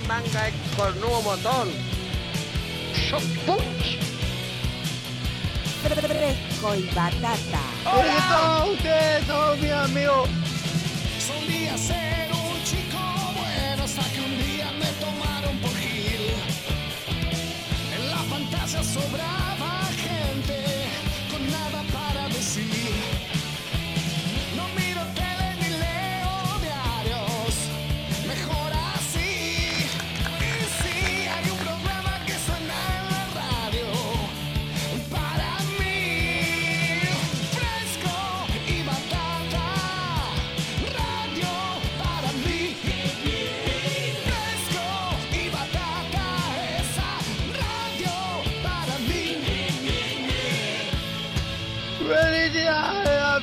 manga con nuevo montón. Shock punch. Fresco y batata. ¡Hola! ustedes son mis amigos. Solía ser un chico bueno hasta que un día me tomaron por Gil. En la fantasía sobraba gente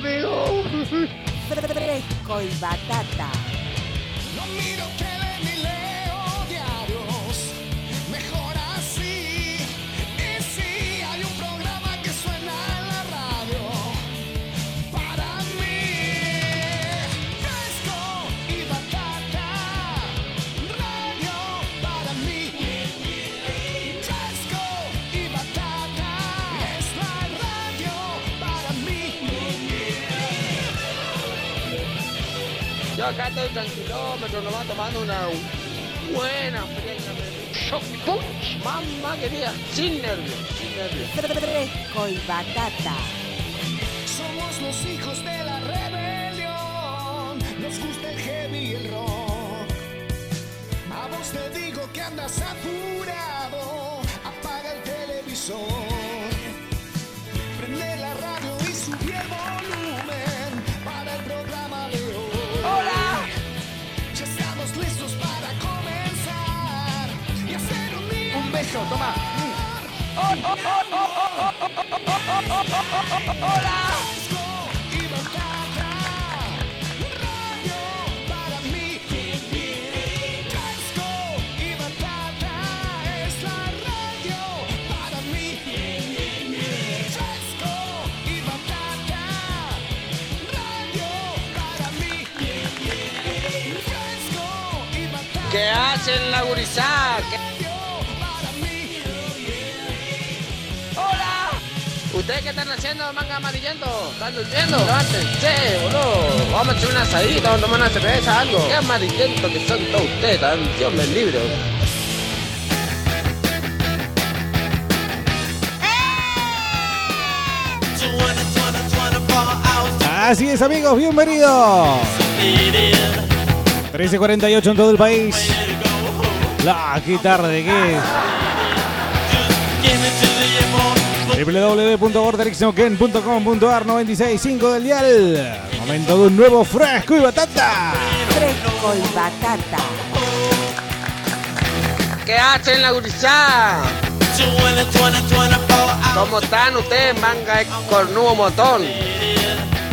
¡Felicidades, amigos! Fresco y batata. Acá estoy tranquilómetro, nomás tomando una buena fría. Shock punch. Mamá querida, sin nervios, sin nervios. Fresco y batata. Somos los hijos de la rebelión. Nos gusta el heavy y el rock. A vos te digo que andas apurado. Y batata, ¿Qué hacen la gurizada? ¿Ustedes qué están haciendo, manga amarillento? ¿Están durmiendo? Levántense, boludo. Vamos a echar una asadita, vamos a tomar una cerveza, algo. Qué amarillento que son todos ustedes, tan Dios me libre. Así es amigos, bienvenidos. 13.48 en todo el país. La, qué tarde que es. www.borderixnoken.com.ar 96.5 del dial. Momento de un nuevo fresco y batata. Fresco y batata. ¿Qué hacen la gurizada? ¿Cómo están ustedes, manga cornudo motón?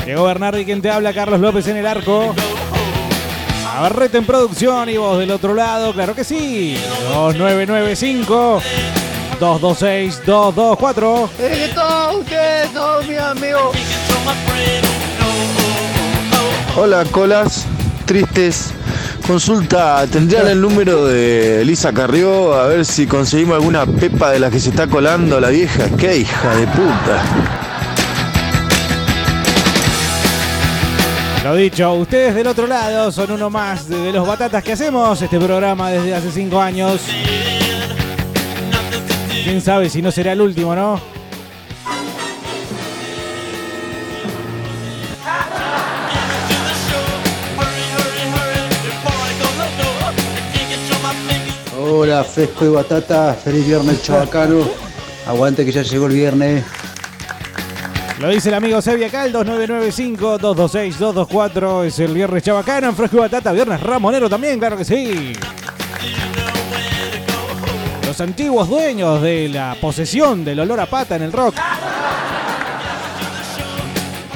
Llegó Bernardo y quien te habla, Carlos López en el arco. Abarrete en producción y vos del otro lado, claro que sí. 2995 226 224. ¡Es que todos ustedes son mis amigos! Hola, colas tristes. Consulta, ¿tendrían el número de Elisa Carrió? A ver si conseguimos alguna pepa de la que se está colando la vieja. ¡Qué hija de puta! Lo dicho, ustedes del otro lado son uno más de, de los batatas que hacemos este programa desde hace cinco años. Quién sabe si no será el último, ¿no? Hola, fresco y batata, feliz viernes chabacano. Aguante que ya llegó el viernes. Lo dice el amigo Sevia Cal, 2995-226-224. Es el viernes chabacano en Fresco y Batata. Viernes Ramonero también, claro que sí. Los antiguos dueños de la posesión del olor a pata en el rock.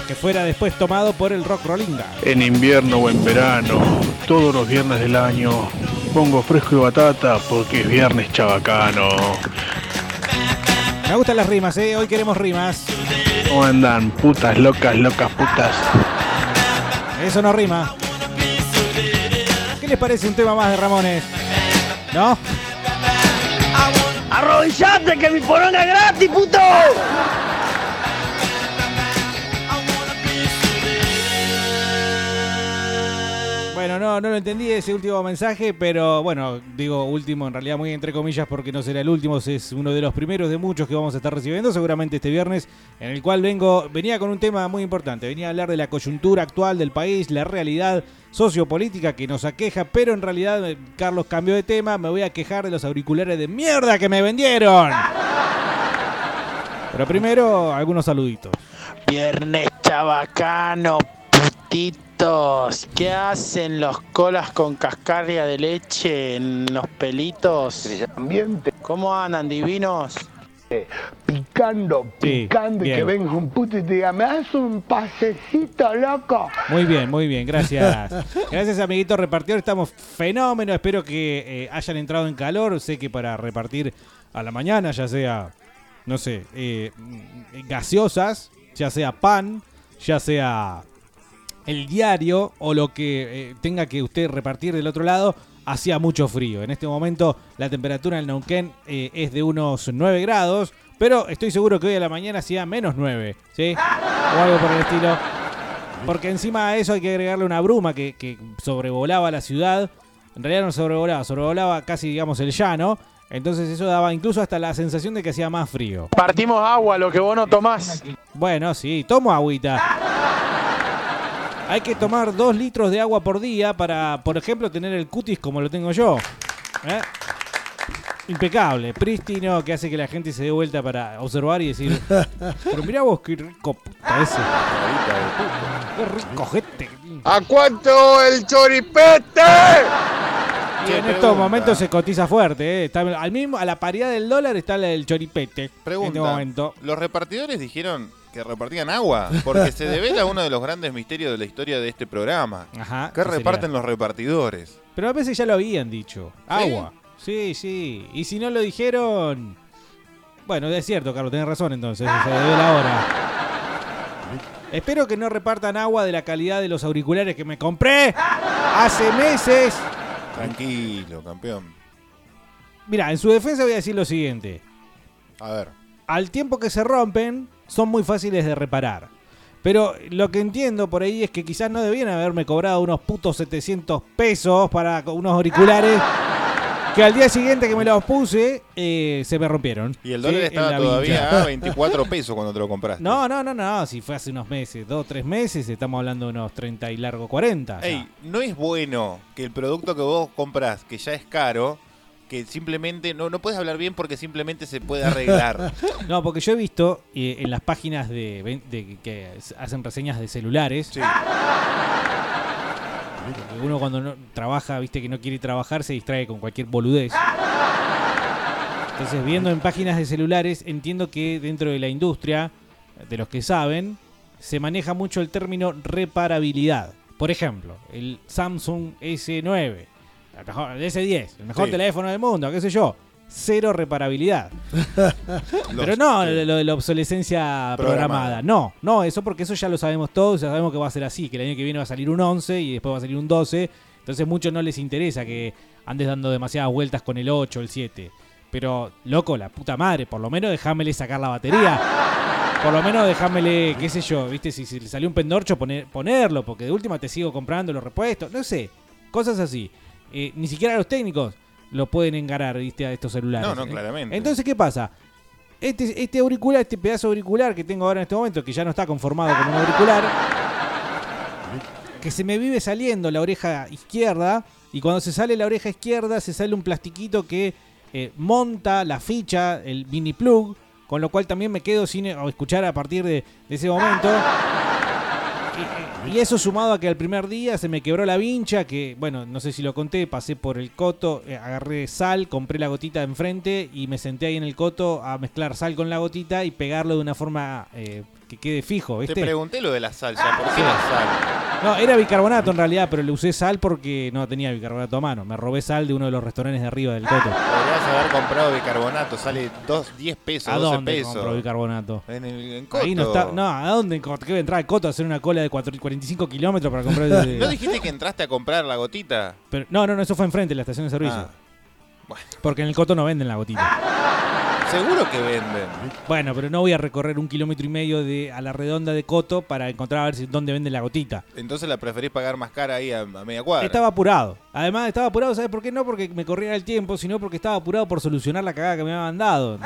Que fuera después tomado por el rock rollinga. En invierno o en verano, todos los viernes del año, pongo fresco y batata porque es viernes chabacano. Me gustan las rimas, ¿eh? Hoy queremos rimas. ¿Cómo andan? Putas locas, locas putas. Eso no rima. ¿Qué les parece un tema más de Ramones? ¿No? ¡Arrodillate que mi poronga es gratis, puto! Bueno, no, no lo entendí ese último mensaje, pero bueno, digo último en realidad muy entre comillas porque no será el último, es uno de los primeros de muchos que vamos a estar recibiendo seguramente este viernes, en el cual vengo, venía con un tema muy importante, venía a hablar de la coyuntura actual del país, la realidad sociopolítica que nos aqueja, pero en realidad eh, Carlos cambió de tema, me voy a quejar de los auriculares de mierda que me vendieron. Pero primero, algunos saluditos. Viernes chabacano, ¿Qué hacen los colas con cascarria de leche en los pelitos? Ambiente ¿Cómo andan, divinos? picando, Sí, picando, y que venga un puto y te diga, me das un pasecito, loco. Muy bien, muy bien, gracias. Gracias, amiguito repartidor. Estamos fenómeno. Espero que eh, hayan entrado en calor. Sé que para repartir a la mañana, ya sea, no sé, eh, mm, gaseosas, ya sea pan, ya sea el diario o lo que eh, tenga que usted repartir del otro lado, hacía mucho frío. En este momento la temperatura en Neuquén eh, es de unos 9 grados, pero estoy seguro que hoy a la mañana hacía menos 9, ¿sí? O algo por el estilo. Porque encima de eso hay que agregarle una bruma que, que sobrevolaba la ciudad. En realidad no sobrevolaba, sobrevolaba casi, digamos, el llano. Entonces eso daba incluso hasta la sensación de que hacía más frío. Partimos agua, lo que vos no tomás. Bueno, sí, tomo agüita. Hay que tomar dos litros de agua por día para, por ejemplo, tener el cutis como lo tengo yo. ¿Eh? Impecable, prístino, que hace que la gente se dé vuelta para observar y decir, pero mirá vos qué rico puta ese. Qué rico gente. ¿A cuánto el choripete? Y en estos momentos se cotiza fuerte, ¿eh? Está al mismo, a la paridad del dólar está la del choripete. En Pregunta. este momento. ¿Los repartidores dijeron que repartían agua? Porque se devela uno de los grandes misterios de la historia de este programa. Ajá. ¿Qué ¿qué reparten los repartidores? Pero a veces ya lo habían dicho. Agua. Sí, sí. Y si no lo dijeron. Bueno, es cierto, Carlos, tenés razón entonces. Se debe la hora. Espero que no repartan agua de la calidad de los auriculares que me compré hace meses. Tranquilo, campeón. Mira, en su defensa voy a decir lo siguiente. A ver. Al tiempo que se rompen, son muy fáciles de reparar. Pero lo que entiendo por ahí es que quizás no debían haberme cobrado unos putos 700 pesos para unos auriculares que al día siguiente que me los puse eh, se me rompieron. Y el Sí, dólar en estaba todavía a 24 pesos cuando te lo compraste. No, no, no, no, si fue hace unos meses, dos, tres meses, estamos hablando de unos 30 y largo 40. ya. Ey, no es bueno que el producto que vos compras, que ya es caro, que simplemente no, no puedes hablar bien porque simplemente se puede arreglar. No, porque yo he visto eh, en las páginas de, de- que hacen reseñas de celulares. Porque uno cuando no trabaja, viste que no quiere trabajar, se distrae con cualquier boludez. Entonces, viendo en páginas de celulares, entiendo que dentro de la industria, de los que saben, se maneja mucho el término reparabilidad. Por ejemplo, el Samsung S9, el, mejor- el S10, el mejor Sí. teléfono del mundo, qué sé yo. Cero reparabilidad. Pero no sí. lo de la obsolescencia Programada. programada. No, no, eso porque eso ya lo sabemos todos, ya sabemos que va a ser así, que el año que viene va a salir un 11 y después va a salir un 12. Entonces muchos no les interesa que andes dando demasiadas vueltas con el 8, el 7. Pero, loco, la puta madre, por lo menos dejámele sacar la batería. Por lo menos dejámele, qué sé yo, viste, si, si le salió un pendorcho, poner, ponerlo, porque de última te sigo comprando los repuestos, no sé, cosas así. Eh, ni siquiera los técnicos lo pueden engarar, viste, a estos celulares. No, no, ¿eh? claramente. Entonces, ¿qué pasa? Este, este auricular, este pedazo de auricular que tengo ahora en este momento, que ya no está conformado como un auricular, que se me vive saliendo la oreja izquierda, y cuando se sale la oreja izquierda, se sale un plastiquito que eh, monta la ficha, el mini plug, con lo cual también me quedo sin escuchar a partir de, de ese momento. Y, eso sumado a que al primer día se me quebró la vincha, que bueno, no sé si lo conté, pasé por el coto, eh, agarré sal, compré la gotita de enfrente y me senté ahí en el coto a mezclar sal con la gotita y pegarlo de una forma eh, que quede fijo, Te ¿viste? pregunté lo de la salsa. ¿Por qué la sal? No, era bicarbonato en realidad, pero le usé sal porque no tenía bicarbonato a mano. Me robé sal de uno de los restaurantes de arriba del coto. Podrías haber comprado bicarbonato. Sale dos, 10 pesos, ¿A 12 dónde pesos. compro bicarbonato? En el en Coto. Ahí no está. No, ¿a dónde? en Coto? ¿Qué entrar al coto a hacer una cola de cuatro- 45 kilómetros para comprar? el- ¿No dijiste que entraste a comprar la gotita? Pero- no, no, no, eso fue enfrente de la estación de servicio. Ah. Porque en el coto no venden la gotita. Seguro que venden. Bueno, pero no voy a recorrer un kilómetro y medio de, a la redonda de coto para encontrar a ver si, dónde venden la gotita. Entonces la preferís pagar más cara ahí a, a media cuadra. Estaba apurado. Además, estaba apurado, ¿sabes por qué? No porque me corriera el tiempo, sino porque estaba apurado por solucionar la cagada que me habían dado.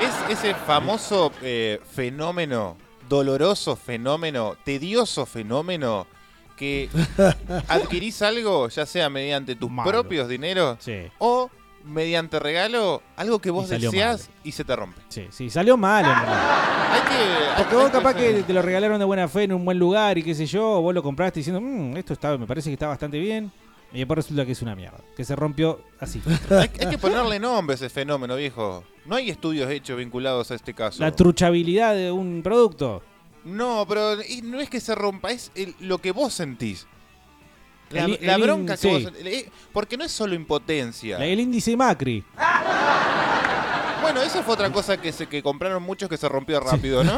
Es ese famoso eh, fenómeno, doloroso fenómeno, tedioso fenómeno, que adquirís algo, ya sea mediante tus propios dineros o mediante regalo, algo que vos Y deseas y se te rompe. Sí, sí, salió mal, en. Hay que, Porque vos capaz que te lo regalaron de buena fe en un buen lugar y qué sé yo, vos lo compraste diciendo, "Mm, esto está, me parece que está bastante bien. Y después resulta que es una mierda, que se rompió así. hay, hay que ponerle nombre a ese fenómeno, viejo. No hay estudios hechos vinculados a este caso. La truchabilidad de un producto. No, pero no es que se rompa, es el- lo que vos sentís. La, El- la el bronca in- que vos sí. Porque no es solo impotencia. La- El índice Macri. Bueno, esa fue otra cosa que se que compraron muchos que se rompió rápido, ¿no?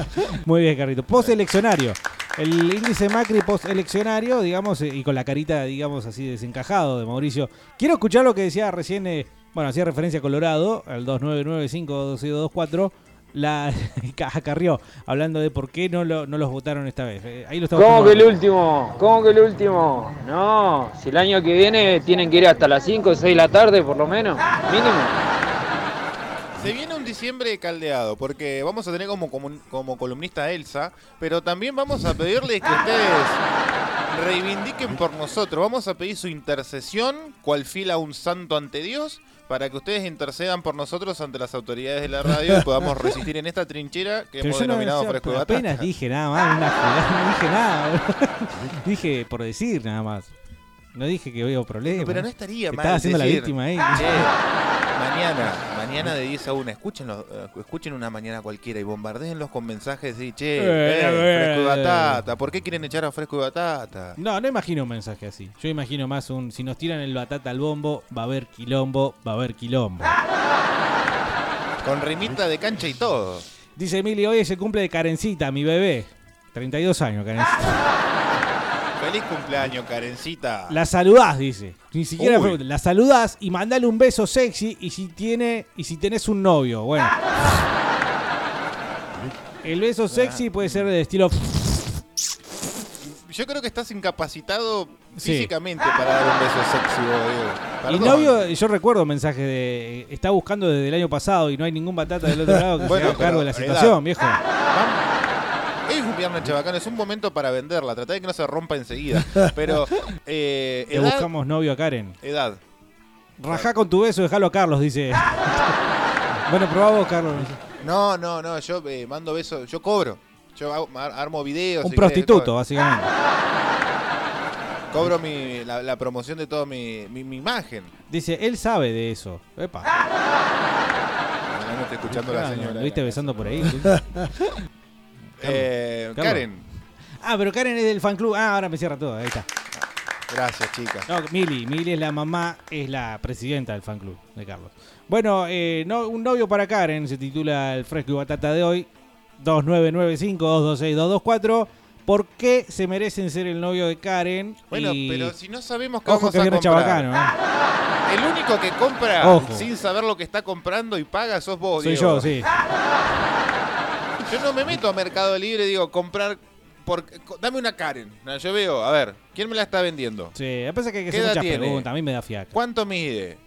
Muy bien, Carrito. Posteleccionario. El índice Macri posteleccionario, digamos, eh, y con la carita, digamos, así desencajado de Mauricio. Quiero escuchar lo que decía recién, eh, bueno, hacía referencia a Colorado, al 2995-1224, la a Carrió, hablando de por qué no, lo- no los votaron esta vez. Eh, ahí lo estamos ¿Cómo que el último? ¿Cómo que el último? No, si el año que viene tienen que ir hasta las 5 o 6 de la tarde por lo menos, mínimo. Se viene un diciembre caldeado, porque vamos a tener como, como, como columnista a Elsa, pero también vamos a pedirle que ustedes reivindiquen por nosotros. Vamos a pedir su intercesión, cual fila un santo ante Dios, para que ustedes intercedan por nosotros ante las autoridades de la radio y podamos resistir en esta trinchera que Pero hemos no denominado decía, fresco de apenas batata. dije nada más, una no dije nada. dije por decir nada más. No dije que veo problemas. Pero no estaría mal. Estaba haciendo la víctima ahí. "Che, mañana, mañana de 10 a 1, escuchen, escuchen una mañana cualquiera y bombardeenlos con mensajes de, che, Eh, eh, eh, fresco y eh. batata, ¿por qué quieren echar a fresco y batata? No, no imagino un mensaje así. Yo imagino más un si nos tiran el batata al bombo, va a haber quilombo, va a haber quilombo. Con rimita de cancha y todo. Dice Emily, hoy es el cumple de Karencita, mi bebé. 32 años, Karencita. Feliz cumpleaños, Karencita. La saludás, dice. Ni siquiera Uy. La saludás y mandale un beso sexy y si tiene y si tenés un novio. Bueno. El beso sexy puede ser de estilo Yo creo que estás incapacitado Sí. físicamente para dar un beso sexy, vos, Diego. Y novio, yo recuerdo mensajes de. eh, Está buscando desde el año pasado y no hay ningún batata del otro lado que Bueno, se haga cargo de la situación, edad. viejo. Hoy es un viernes chabacano, es un momento para venderla. Tratá de que no se rompa enseguida. Pero, eh, Le buscamos novio a Karen. edad. Rajá con tu beso, déjalo a Carlos, dice. bueno, probá vos, Carlos. No, no, no, yo eh, mando besos, yo cobro. Yo hago- armo videos. Un si prostituto, básicamente. Cobro mi, la, la promoción de toda mi, mi, mi imagen. Dice, él sabe de eso. Epa. No, no estoy escuchando a la señora. ¿Lo viste besando por ahí? Eh. Karen, ah, pero Karen es del fan club. Ah, ahora me cierra todo. Ahí está. gracias, chicas. No, Mili. Mili es la mamá, es la presidenta del fan club de Carlos. Bueno, eh, no, un novio para Karen se titula El fresco y batata de hoy. 2995-226-224. ¿Por qué se merecen ser el novio de Karen? Bueno, Y- pero si no sabemos qué Ojo vamos que a viene comprar. chabacano, ¿eh? El único que compra Ojo. sin saber lo que está comprando y paga sos vos, Soy Diego. yo, sí. Yo no me meto a Mercado Libre, digo, comprar. Por, dame una Karen. No, yo veo, a ver, ¿quién me la está vendiendo? Sí, me parece que hay que ¿Qué hacer muchas tiene? preguntas. A mí me da fiaca. ¿Cuánto mide?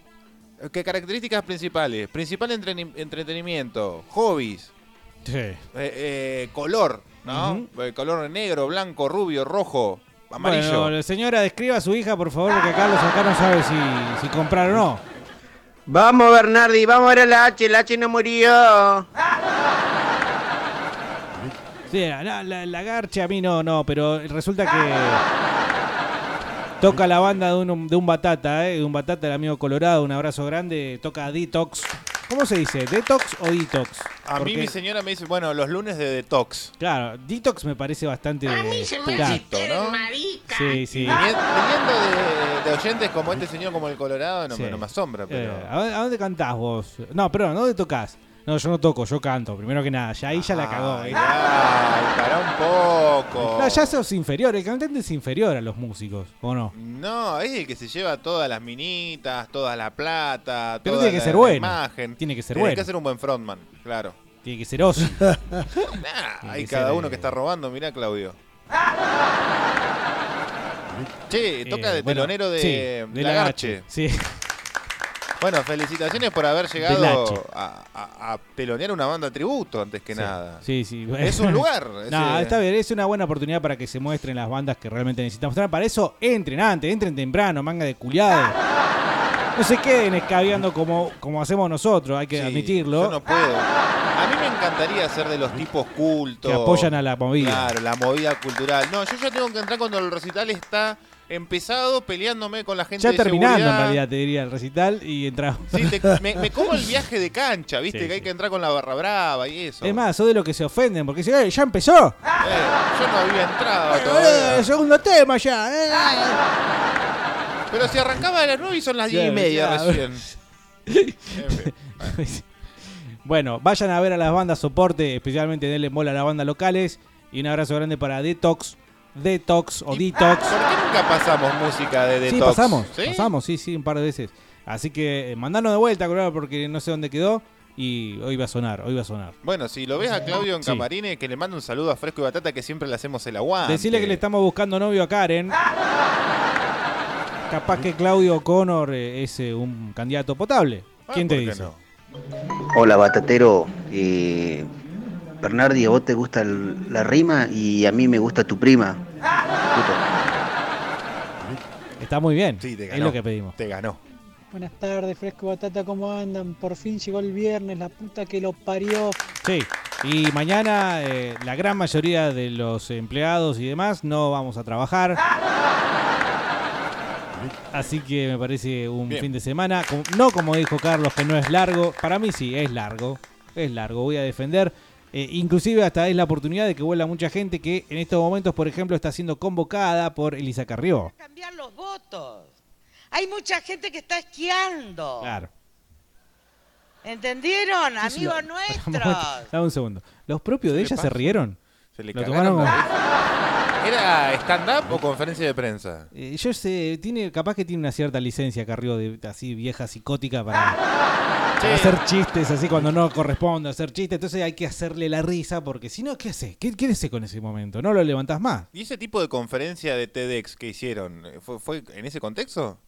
¿Qué características principales? Principal entretenimiento, hobbies, Sí. eh, eh, color, ¿no? Eh, color negro, blanco, rubio, rojo, amarillo. Bueno, señora, describa a su hija, por favor, porque Carlos acá no sabe si, si comprar o no. Vamos, Bernardi, vamos a ver a la H, la H no murió. Sí, la, la- la garcha a mí no, no, pero resulta que toca la banda de un, de un batata, ¿eh? De un batata, el amigo Colorado, un abrazo grande, toca Detox. ¿Cómo se dice? ¿Detox o Detox? A mí mi señora me dice, bueno, los lunes de detox. Claro, Detox me parece bastante... A mí se me hace ¿no? Sí, sí. Viniendo de, de oyentes como este señor, como el Colorado, no, Sí. me- no me asombra, pero... Eh, ¿a, dónde, a dónde cantás vos? No, perdón, ¿dónde tocas? No, yo no toco, yo canto. Primero que nada, ya ahí ya la cagó. Ay, ¿eh? ay, pará un poco. No, ya sos inferior. El cantante es inferior a los músicos, ¿o no? No, es el que se lleva todas las minitas, toda la plata, Pero toda tiene que la, ser la bueno. imagen. Tiene que ser Tiene bueno. que ser un buen frontman, claro. Tiene que ser Ozzy. Nah, Tiene hay cada ser, uno eh, que está robando, mirá Claudio. Che, toca Eh, de bueno, telonero de, sí, de Lagarche. Sí. Bueno, felicitaciones por haber llegado a, a- a telonear una banda tributo antes que nada. Sí, sí. Es un lugar. No, ese- está bien, es una buena oportunidad para que se muestren las bandas que realmente necesitan mostrar. Para eso, entren antes, entren temprano, manga de culiado. No se queden escabeando como, como hacemos nosotros, hay que Sí, admitirlo. Yo no puedo. A mí me encantaría ser de los tipos cultos. Que apoyan a la movida. Claro, la movida cultural. No, yo ya tengo que entrar cuando el recital está empezado peleándome con la gente Ya de terminando, en seguridad. realidad, te diría el recital y entramos. Sí, te- me, me como el viaje de cancha, ¿viste? Sí, que hay sí. que entrar con la barra brava y eso. Es más, sos de los que se ofenden porque dicen, "Eh, ya empezó. Eh, yo no había entrado Eh, todavía. el segundo tema ya. eh". Pero si arrancaba a las 9 y son las 10 y media claro. recién. En fin. Bueno, vayan a ver a las bandas soporte, especialmente denle mola a las bandas locales. Y un abrazo grande para Detox, Detox o Detox. ¿Por qué nunca pasamos música de Sí, Detox? pasamos, ¿Sí? pasamos, sí, sí, un par de veces. Así que eh, mandanos de vuelta, colorado, porque no sé dónde quedó. Y hoy va a sonar, hoy va a sonar. Bueno, si lo ves a Claudio en Sí. Camarines, que le mande un saludo a Fresco y Batata, que siempre le hacemos el aguante. Decirle que le estamos buscando novio a Karen. Capaz que Claudio Connor eh, es eh, un candidato potable. ¿Quién te ¿por qué dice? no? Hola, batatero. Eh, Bernardi, a vos te gusta el- la rima y a mí me gusta tu prima. Está muy bien. Sí, te es ganó. lo que pedimos. Te ganó. Buenas tardes, Fresco y Batata, ¿cómo andan? Por fin llegó el viernes, la puta que lo parió. Sí, y mañana eh, la gran mayoría de los empleados y demás no vamos a trabajar. Así que me parece un Bien. fin de semana. No como dijo Carlos, que no es largo. Para mí sí, es largo. Es largo, voy a defender. Eh, inclusive hasta es la oportunidad de que vuelva mucha gente que en estos momentos, por ejemplo, está siendo convocada por Elisa Carrió. cambiar los votos. Hay mucha gente que está esquiando. Claro. ¿Entendieron? Sí, sí, Amigos lo- nuestros. Dame un segundo. ¿Los propios de ¿Qué le ella se rieron? Se le Lo cagaron tomaron como-. ¿Era stand-up o conferencia de prensa? Eh, yo sé, tiene, capaz que tiene una cierta licencia Carrió de así vieja psicótica para, hacer chistes así cuando no corresponde hacer chistes. Entonces hay que hacerle la risa porque si no, ¿qué haces? ¿Qué qué haces con ese momento? No lo levantás más. ¿Y ese tipo de conferencia de TEDx que hicieron, fue, fue en ese contexto?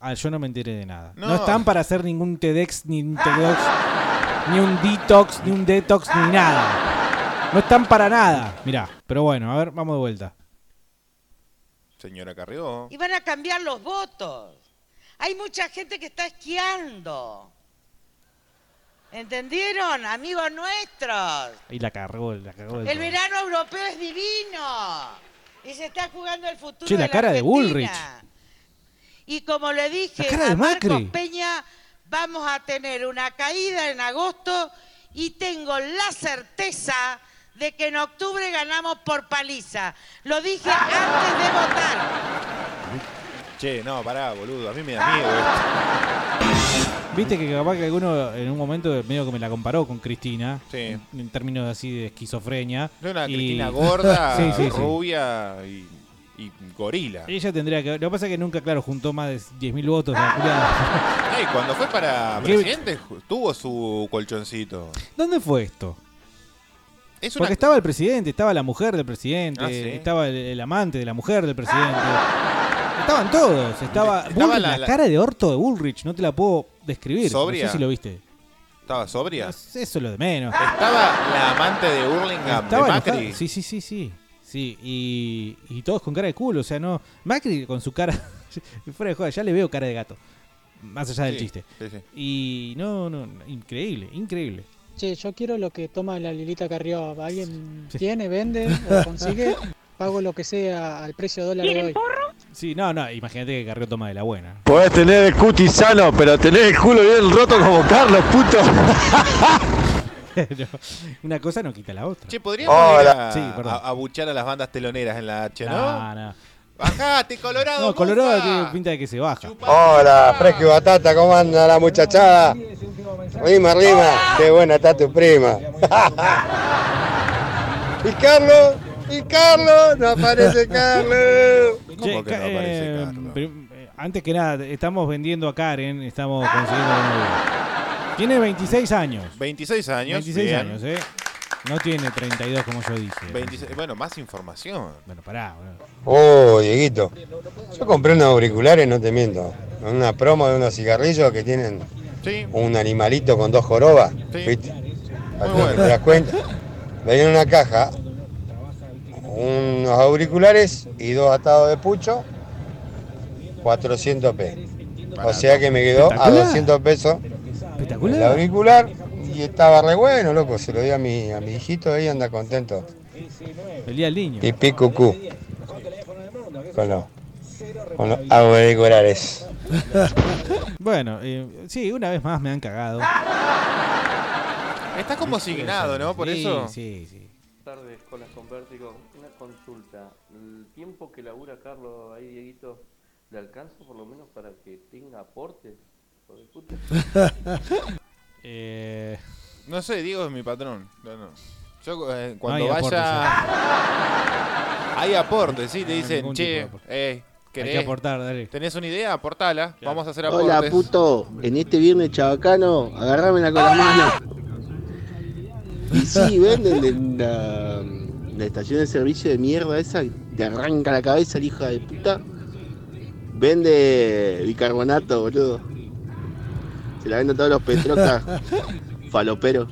Ah, yo no me enteré de nada. No, No. están para hacer ningún TEDx, ni un TEDx, ni un detox, ni un detox, ni nada. No están para nada. Mirá, pero bueno, a ver, vamos de vuelta. Señora Carrió. Y van a cambiar los votos. Hay mucha gente que está esquiando. ¿Entendieron? Amigos nuestros. Ahí la cargó, la cargó El todo. verano europeo es divino. Y se está jugando el futuro Che, la de cara de Argentina. Bullrich. Y como le dije La cara a de Marcos Macri. Peña, vamos a tener una caída en agosto y tengo la certeza de que en octubre ganamos por paliza. Lo dije antes de votar. Che, no, pará, boludo. A mí me da miedo esto. Viste que capaz que alguno en un momento medio que me la comparó con Cristina. Sí. En, términos así de esquizofrenia. De una Y- Cristina gorda, Sí, sí, sí. rubia y, y gorila. Ella tendría que. Lo que pasa es que nunca, claro, juntó más de 10.000 votos. la culiada. Ey, cuando fue para ¿Qué- presidente, tuvo su colchoncito. ¿Dónde fue esto? Es una- Porque estaba el presidente, estaba la mujer del presidente, Ah, estaba el, el amante de la mujer del presidente. Estaban todos. Estaba, Estaba Bullrich, la- la, la- cara de orto de Bullrich, no te la puedo describir. ¿Sobria? No sé si lo viste. ¿Estaba sobria? Eso es lo de menos. Estaba la amante de Hurlingham, Estaba de. Macri. Sí, sí, sí, sí. Sí, y, y todos con cara de culo, o sea, no. Macri con su cara. fuera de joda, ya le veo cara de gato. Más allá del chiste. sí, sí. Y no, no, increíble, increíble. Che, yo quiero lo que toma la Lilita Carrió. ¿Alguien Sí. tiene, vende o consigue? Pago lo que sea al precio dólar de hoy. Sí, no, no, imagínate que Carrió toma de la buena. Podés tener el cutis sano, pero tenés el culo bien roto como Carlos, puto. Pero una cosa no quita la otra. Che, podríamos ir a, Sí, perdón. a- a buchar a las bandas teloneras en la H, ¿no? No, no. Bajate, Colorado. No, Colorado tiene pinta de que se baja. Hola, Fresco y Batata, ¿cómo anda la muchachada? Rima, rima. Qué buena está tu prima. ¿Y Carlos? ¿Y Carlos? No aparece Carlos. Che, Ca- eh, prim- eh, antes que nada, estamos vendiendo a Karen, estamos consiguiendo. Tiene 26 años. 26 años. 26 bien. años, ¿eh? No tiene 32 como yo dije. 26 bueno, más información. Bueno, pará, boludo. Oh, Dieguito. Yo compré unos auriculares, no te miento. Una promo de unos cigarrillos que tienen Sí. un animalito con dos jorobas. Sí. ¿Viste? bueno. ¿Te das cuenta? Venía en una caja unos auriculares y dos atados de pucho, 400 p. O sea que me quedó a Espectacular. 200 pesos el auricular y estaba re bueno, loco. Se lo di a mi, a mi hijito ahí, anda contento. El día del niño. Pipí cucú. Con los, con los auriculares. Bueno, eh, sí, una vez más me han cagado. Está como asignado, ¿no? Por Sí, eso. Sí, sí. Buenas tardes, con las con consulta. ¿El tiempo que labura Carlos ahí, Dieguito, le alcanza por lo menos para que tenga aporte? Eh, No sé, Diego es mi patrón. No, no. Yo eh, cuando hay vaya. hay aporte, sí, te hay dicen, che, eh, Hay ¿querés- que aportar, dale. ¿Tenés una idea? Aportala. Vamos a hacer aportes. Hola puto, en este viernes chabacano, agarrámela con la mano. Y sí, venden en la, la estación de servicio de mierda esa, te arranca la cabeza el hijo de puta. Vende bicarbonato, boludo. Se la venden todos los petrocas faloperos.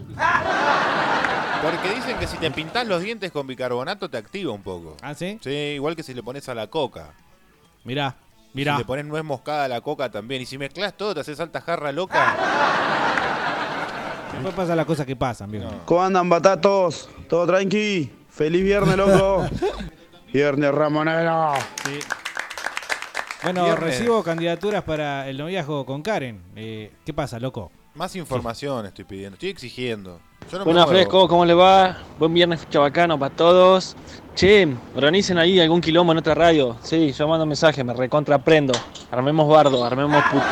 Porque dicen que si te pintás los dientes con bicarbonato te activa un poco. ¿Ah, sí? Sí, igual que si le pones a la coca. Mirá, mirá. Si le pones nuez moscada a la coca también. Y si mezclas todo, te haces alta jarra loca. Después pasa las cosas que pasan, viejo. ¿Cómo andan, batatos? ¿Todo tranqui? ¡Feliz viernes, loco! viernes Ramonero. Bueno, Viernes. recibo candidaturas para el noviazgo con Karen. Eh, ¿Qué pasa, loco? Más información estoy pidiendo. Estoy exigiendo. Yo no Buenas. Fresco, ¿cómo le va? Buen viernes chabacano para todos. Che, organicen ahí algún quilombo en otra radio. Sí, yo mando mensaje, me recontraprendo. Armemos bardo, armemos pute.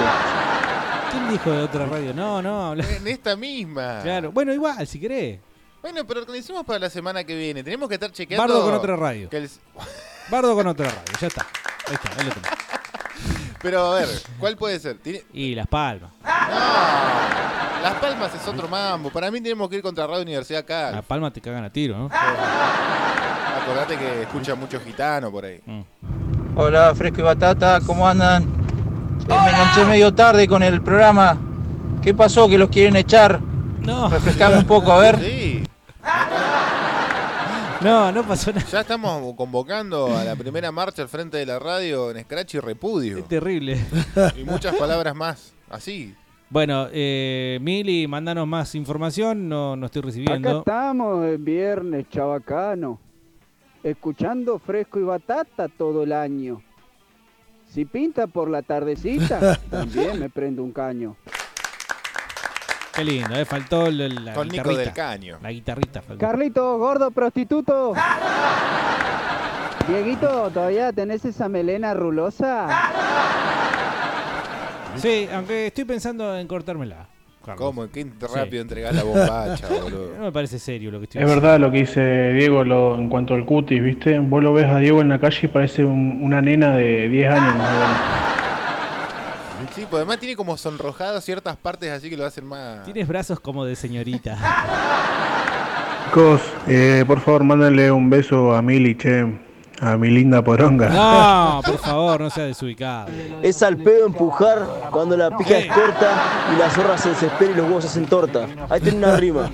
¿Quién dijo de otra radio? No, no, habla. En esta misma. Claro, bueno, igual, si querés. Bueno, pero organicemos para la semana que viene. Tenemos que estar chequeando. Bardo con otra radio. que el- Bardo con otra radio, ya está. Ahí está, ahí lo tenés. Pero a ver, ¿cuál puede ser? Tiene- Y Las Palmas. No, Las Palmas es otro mambo. Para mí tenemos que ir contra Radio Universidad acá. Las Palmas te cagan a tiro, ¿no? Acordate que escucha mucho gitano por ahí. Hola, Fresco y Batata, ¿cómo andan? Eh, me enganché medio tarde con el programa. ¿Qué pasó? ¿Que los quieren echar? No. Refrescame un poco, a ver. Sí. No, no pasó nada. Ya estamos convocando a la primera marcha al frente de la radio en Scratch y Repudio. Terrible. Y muchas palabras más. Así. Bueno, eh, Mili, mandanos más información. No, no estoy Acá recibiendo. estamos el viernes, chabacano. Escuchando fresco y batata todo el año. Si pinta por la tardecita, también me prendo un caño. Qué lindo, eh. Faltó el- el- la Con Nico del Caño. La guitarrita faltó. Carlito, gordo prostituto. Dieguito, ¿todavía tenés esa melena rulosa? Sí, aunque estoy pensando en cortármela. Carlos. ¿Cómo? Qué rápido entregás la bombacha, boludo. No me parece serio lo que estoy Es verdad lo que dice Diego lo- en cuanto al cutis, ¿viste? Vos lo ves a Diego en la calle y parece un- una nena de 10 años más o menos. Pues además tiene como sonrojado ciertas partes así que lo hacen más. Tienes brazos como de señorita. Chicos, eh, por favor, mándenle un beso a Mili, che. A mi linda poronga. No, por favor, no sea desubicado. Es al pedo empujar cuando la pija es corta y la zorra se desespera y los huevos se hacen torta. Ahí tiene una rima.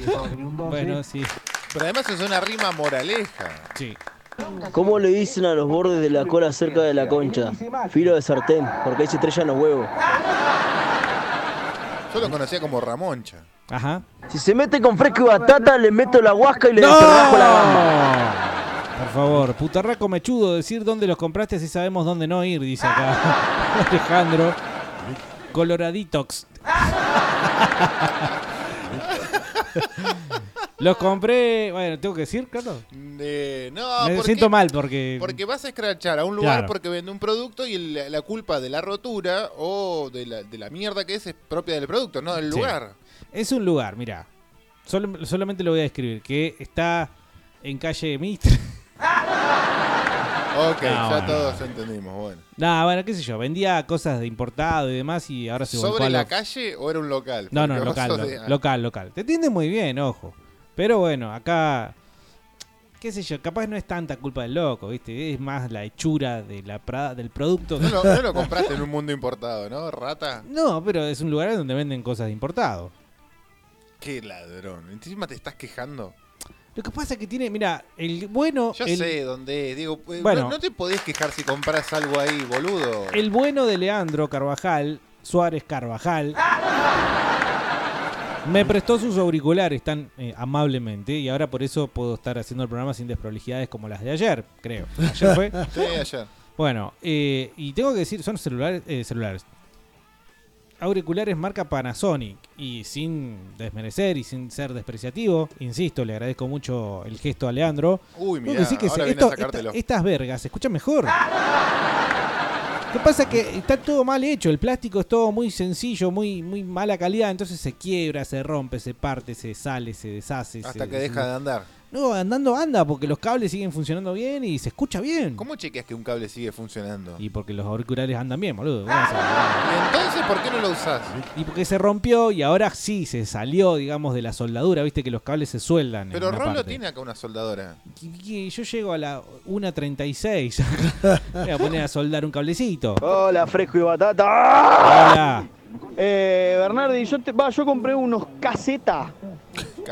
Bueno, sí. Pero además es una rima moraleja. Sí. ¿Cómo le dicen a los bordes de la cola cerca de la concha? Filo de sartén, porque ahí se estrellan los huevos. Yo lo conocía como Ramoncha. Ajá. Si se mete con fresco y batata, le meto la huasca y le desenrajo la gamba. Por favor, putarraco mechudo, decir dónde los compraste si sabemos dónde no ir, dice acá Alejandro. Coloraditox. Los compré. Bueno, ¿tengo que decir, Carlos? Eh, no, Me ¿por siento mal porque. Porque vas a escrachar a un lugar Claro. porque vende un producto y la culpa de la rotura o de la, de la mierda que es es propia del producto, no del Sí. lugar. Es un lugar, mira. Solo- solamente lo voy a describir. Que está en calle Mitre. Ok, No, ya bueno. todos entendimos. Bueno. Nada, bueno, qué sé yo. Vendía cosas de importado y demás y ahora se ¿Sobre la calle o era un local? No, no, local, sos lo- de- ah. local, local. Te entiende muy bien, ojo. Pero bueno, acá, qué sé yo, capaz no es tanta culpa del loco, ¿viste? Es más la hechura de la pra- del producto. No lo, no lo compraste en un mundo importado, ¿no, rata? No, pero es un lugar donde venden cosas de importado. Qué ladrón. Encima te estás quejando. Lo que pasa es que tiene, mira, el bueno... Yo el, sé dónde es. Digo, eh, Bueno. no, no te podés quejar si compras algo ahí, boludo. El bueno de Leandro Carvajal, Suárez Carvajal, me prestó sus auriculares tan eh, amablemente y ahora por eso puedo estar haciendo el programa sin desprolijidades como las de ayer, creo. ¿Ayer fue? Sí, ayer. Bueno, eh, y tengo que decir, son celulares, eh, celulares. Auriculares marca Panasonic y sin desmerecer y sin ser despreciativo, insisto, le agradezco mucho el gesto a Leandro. Uy, mirá, que decir que ahora se- viene a esto- esta- estas vergas se escuchan mejor. ¿Qué pasa? Que está todo mal hecho, el plástico es todo muy sencillo, muy, muy mala calidad, entonces se quiebra, se rompe, se parte, se sale, se deshace. Hasta se- que deja de andar. No, andando anda, porque los cables siguen funcionando bien y se escucha bien. ¿Cómo chequeas que un cable sigue funcionando? Y porque los auriculares andan bien, boludo. ¿Cómo vas a- ¿Y entonces por qué no lo usás? Y porque se rompió y ahora sí se salió, digamos, de la soldadura, viste que los cables se sueldan. en Pero una Rolo parte. tiene acá una soldadora. Y- y yo llego a la 1.36. Voy a poner a soldar un cablecito. Hola, fresco y batata. Hola. Eh, Bernardi, yo, te, va, yo compré unos casetas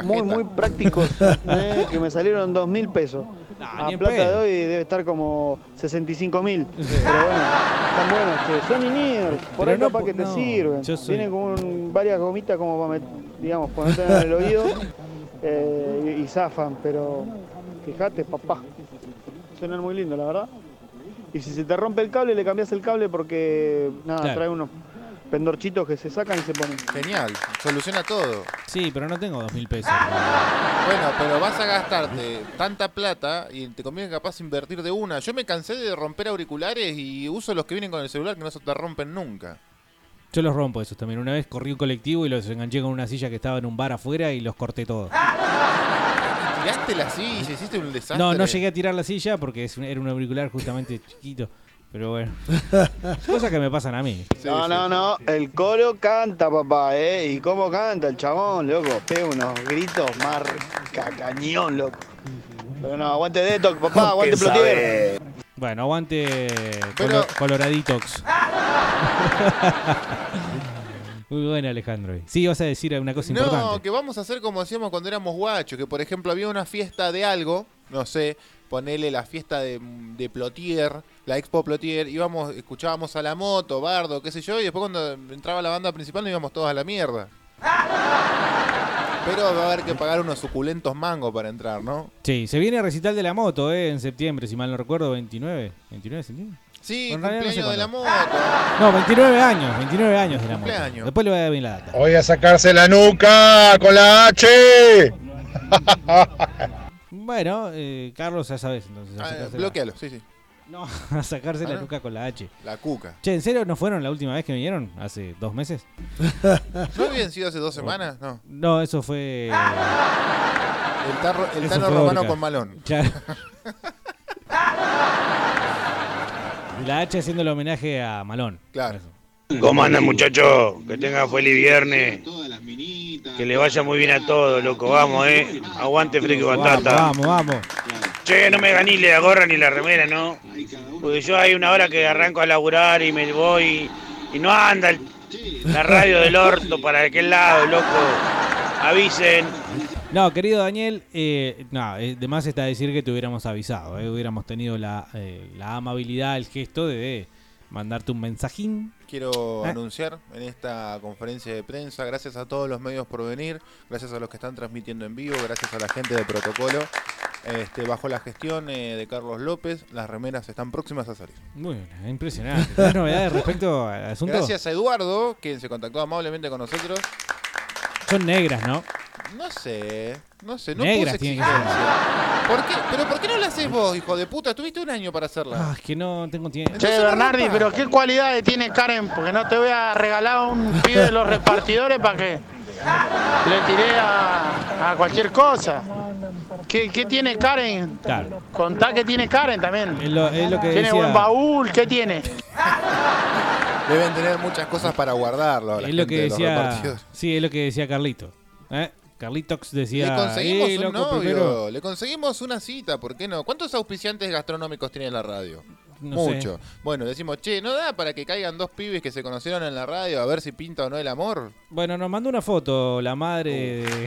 muy, muy prácticos eh, que me salieron dos mil pesos. Nah, a plata de hoy debe estar como 65 mil. Pero bueno, están buenos, che. Son iniers, por ahí no capaz que te sirven. soy- Tienen como un- varias gomitas como para, met- digamos, ponerte en el oído eh, y, y zafan, pero fíjate, papá. Suenan muy lindo, la verdad. Y si se te rompe el cable, le cambias el cable porque, nada, Claro. trae unos pendorchitos que se sacan y se ponen. Genial, soluciona todo. Sí, pero no tengo dos mil pesos. Bueno, pero vas a gastarte tanta plata y te conviene capaz invertir de una. Yo me cansé de romper auriculares y uso los que vienen con el celular que no se te rompen nunca. Yo los rompo esos también. Una vez corrí un colectivo y los enganché con una silla que estaba en un bar afuera y los corté todos. ¿Tiraste la silla? ¿Hiciste un desastre? No, no llegué a tirar la silla porque es un- era un auricular justamente chiquito. Pero bueno. Cosas que me pasan a mí. no, no, no, el coro canta, papá, ¿eh? ¿Y cómo canta el chabón, loco? Pega unos gritos marca cañón, loco. Pero no, aguante Detox, papá, aguante Plotier. Bueno, aguante Pero- Colo- Coloraditox. Muy buena, Alejandro. Sí, vas a decir una cosa No, importante. que vamos a hacer como hacíamos cuando éramos guachos, que por ejemplo había una fiesta de algo, no sé, ponele la fiesta de, de Plotier, la Expo Plotier, íbamos, escuchábamos a la moto, Bardo, qué sé yo, y después cuando entraba la banda principal nos íbamos todos a la mierda. Pero va a haber que pagar unos suculentos mangos para entrar, ¿no? Sí, se viene recital de la moto, ¿eh? En septiembre, si mal no recuerdo, 29. ¿29 de septiembre? Sí, Bueno, no sé cumpleaños de la moto. No, 29 años, 29 años de la moto. Cumpleaños. Después le voy a dar bien la data. Voy a sacarse la nuca con la H. Bueno, eh, Carlos, ya sabes, entonces. a Ah, bloquealo, sí, sí. No, a sacarse Ah, la ¿no? nuca con la H. La cuca. Che, ¿en serio no fueron la última vez que vinieron? ¿Hace dos meses? ¿No habían sido hace dos semanas? No. No, eso fue. El, tarro, el Tano Romano Orca. con Malón. Claro. La H haciendo el homenaje a Malón. Claro. ¿Cómo andan muchachos? Que tengan feliz viernes. Que le vaya muy bien a todos, loco. Vamos, eh. Aguante y Batata. Vamos, vamos. Che, no me ganí la gorra ni la remera, ¿no? Porque yo hay una hora que arranco a laburar y me voy y no anda el- la radio del orto para aquel lado, loco. Avisen. No, querido Daniel, eh, no, eh, de más está decir que te hubiéramos avisado, eh, hubiéramos tenido la, eh, la amabilidad, el gesto de mandarte un mensajín. Quiero Ah. anunciar en esta conferencia de prensa, gracias a todos los medios por venir, gracias a los que están transmitiendo en vivo, gracias a la gente de protocolo, este, bajo la gestión eh, de Carlos López, las remeras están próximas a salir. Muy bien, impresionante. ¿Tienes novedades respecto al asunto? Gracias a Eduardo, quien se contactó amablemente con nosotros. Son negras, ¿no? No sé, no sé, no Negras puse exigencia. ¿Por qué? ¿Pero por qué no la haces vos, hijo de puta? Tuviste un año para hacerla. Ah, es que no tengo tiempo. Che, Bernardi, pero ¿qué cualidades tiene Karen? Porque no te voy a regalar un pibe de los repartidores para que le tiré a, a cualquier cosa. ¿Qué, qué tiene Karen? Claro. Contá que tiene Karen también. Es lo, es lo que ¿Tiene decía, buen baúl? ¿Qué tiene? Deben tener muchas cosas para guardarlo. la es lo que de los decía, repartidores. sí, es lo que decía Carlito. ¿eh? Carlitox decía, Le conseguimos "Eh, un loco, novio, primero". le conseguimos una cita, ¿por qué no? ¿Cuántos auspiciantes gastronómicos tiene la radio? No Mucho. Bueno, decimos, che, ¿no da para que caigan dos pibes que se conocieron en la radio a ver si pinta o no el amor? Bueno, nos mandó una foto la madre de,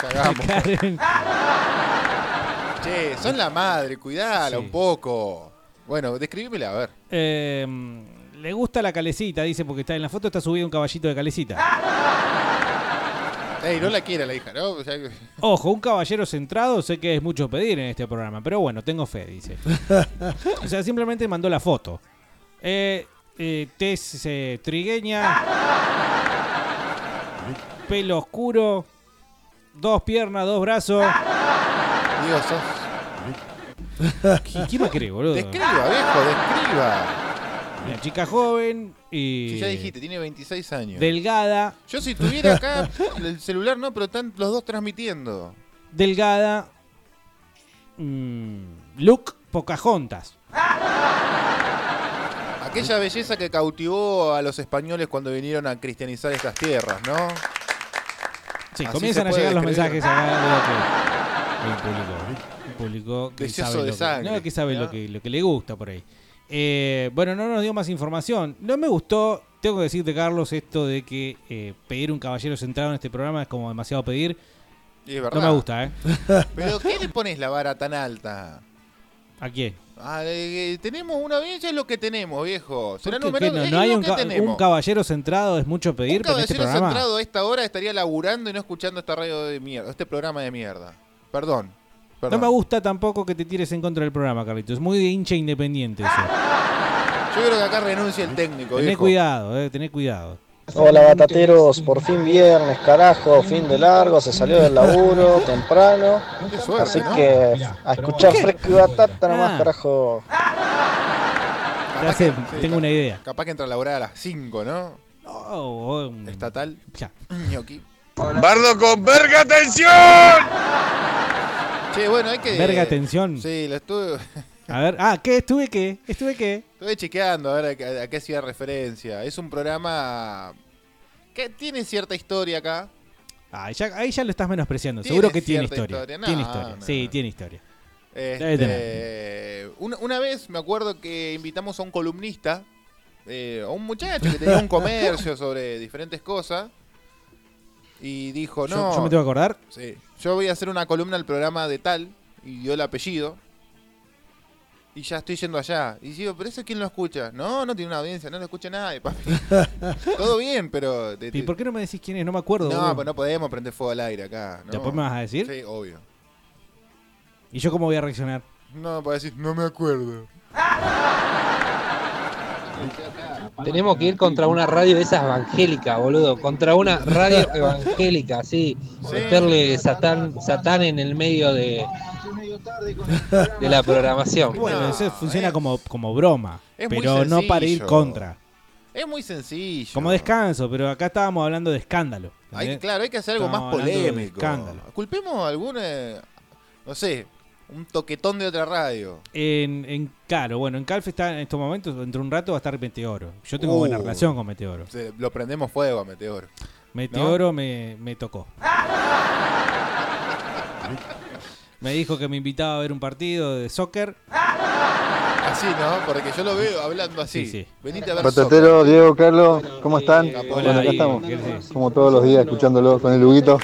Cagamos. de Karen. Che, son la madre, cuidala Sí. un poco. Bueno, describímela, a ver. Eh, le gusta la calecita, dice, porque está en la foto está subido un caballito de calecita. Ey, no la quiere la hija, ¿no? O sea, que- Ojo, un caballero centrado sé que es mucho pedir en este programa, pero bueno, tengo fe, dice. o sea, simplemente mandó la foto. Eh, eh, tez eh, trigueña, pelo oscuro, dos piernas, dos brazos. Digo, sos... ¿Qui- ¿Quién me cree, boludo? Describa, viejo, describa. Una chica joven y Si ya dijiste, tiene 26 años. delgada, Yo si tuviera acá el celular no, pero están los dos transmitiendo. delgada, mm, look Pocahontas. Aquella belleza que cautivó a los españoles cuando vinieron a cristianizar estas tierras, ¿no? Sí, Así comienzan a llegar los mensajes acá. Veo que hay un público, un público que Deseoso sabe, de lo que, sangre, no, que sabe ¿no? lo, que, lo que le gusta por ahí. Eh, bueno, no nos dio más información. No me gustó, tengo que decirte, Carlos, esto de que eh, pedir un caballero centrado en este programa es como demasiado pedir. Y es No me gusta, ¿eh? Pero ¿qué le pones la vara tan alta? ¿A quién? Ah, eh, tenemos una audiencia, es lo que tenemos, viejo. Será ¿Por qué- numeroso, qué no, no hay un, que ca- tenemos. un caballero centrado es mucho pedir Un pero en este caballero programa. centrado a esta hora estaría laburando y no escuchando esta radio de mierda, este programa de mierda. Perdón. No me gusta tampoco que te tires en contra del programa, Carlitos. Es muy de hincha independiente eso. Yo creo que acá renuncia el técnico, Tené viejo. cuidado, eh, tené cuidado. Hola batateros, por fin viernes, carajo, fin de largo, se salió del laburo temprano. suerte, Así ¿no? que a escuchar fresco y batata nomás, Ah. carajo. Ya sé, tengo una idea. Capaz que entra a laburar a las 5, ¿no? Oh, oh, Estatal. Ya. Ñoqui. Bardo con verga, atención. Che, bueno, hay que. Verga, atención. Sí, lo estuve. A ver, ah, ¿qué? ¿Estuve qué? ¿Estuve qué? Estuve chequeando a ver a, qué- a qué hacía referencia. Es un programa que tiene cierta historia acá. Ah, ya- ahí ya lo estás menospreciando. Tiene Seguro que tiene historia. historia. No, tiene historia. no, sí, no. tiene historia. Este, una, una vez me acuerdo que invitamos a un columnista, eh, a un muchacho que tenía un comercio sobre diferentes cosas. Y dijo, Yo- no. yo me tengo que acordar. Sí. Yo voy a hacer una columna al programa de tal. Y dio el apellido. Y ya estoy yendo allá. Y digo, ¿pero eso quién lo escucha? No, no tiene una audiencia, no lo escucha nadie, papi. Todo bien, pero. te- ¿Y por qué no me decís quién es? No me acuerdo. no, boludo. pues no podemos prender fuego al aire acá. No. ¿Después me vas a decir? Sí, obvio. ¿Y yo cómo voy a reaccionar? No, para decir, no me acuerdo. Tenemos que ir contra una radio de esas evangélicas, boludo. Contra una radio evangélica, así. Meterle satán, satán en el medio de, de la programación. Bueno, eso funciona como, como broma. Es pero no para ir contra. Es muy sencillo. Como descanso, pero acá estábamos hablando de escándalo. Hay, claro, hay que hacer algo Estábamos más polémico. escándalo. Culpemos a algún, eh, no sé, un toquetón de otra radio. En, en claro, bueno, en Calfe está en estos momentos, dentro de un rato va a estar Meteoro. Yo tengo Uh. buena relación con Meteoro. Se- lo prendemos fuego a Meteoro. Meteoro me, me tocó. me dijo que me invitaba a ver un partido de soccer. Así, ¿no? Porque yo lo veo hablando así. Sí, sí. Venite a ver Batatero, Diego, Carlos, ¿cómo están? Bueno, acá estamos, ¿qué decís? como todos los días, escuchándolo con el Huguito.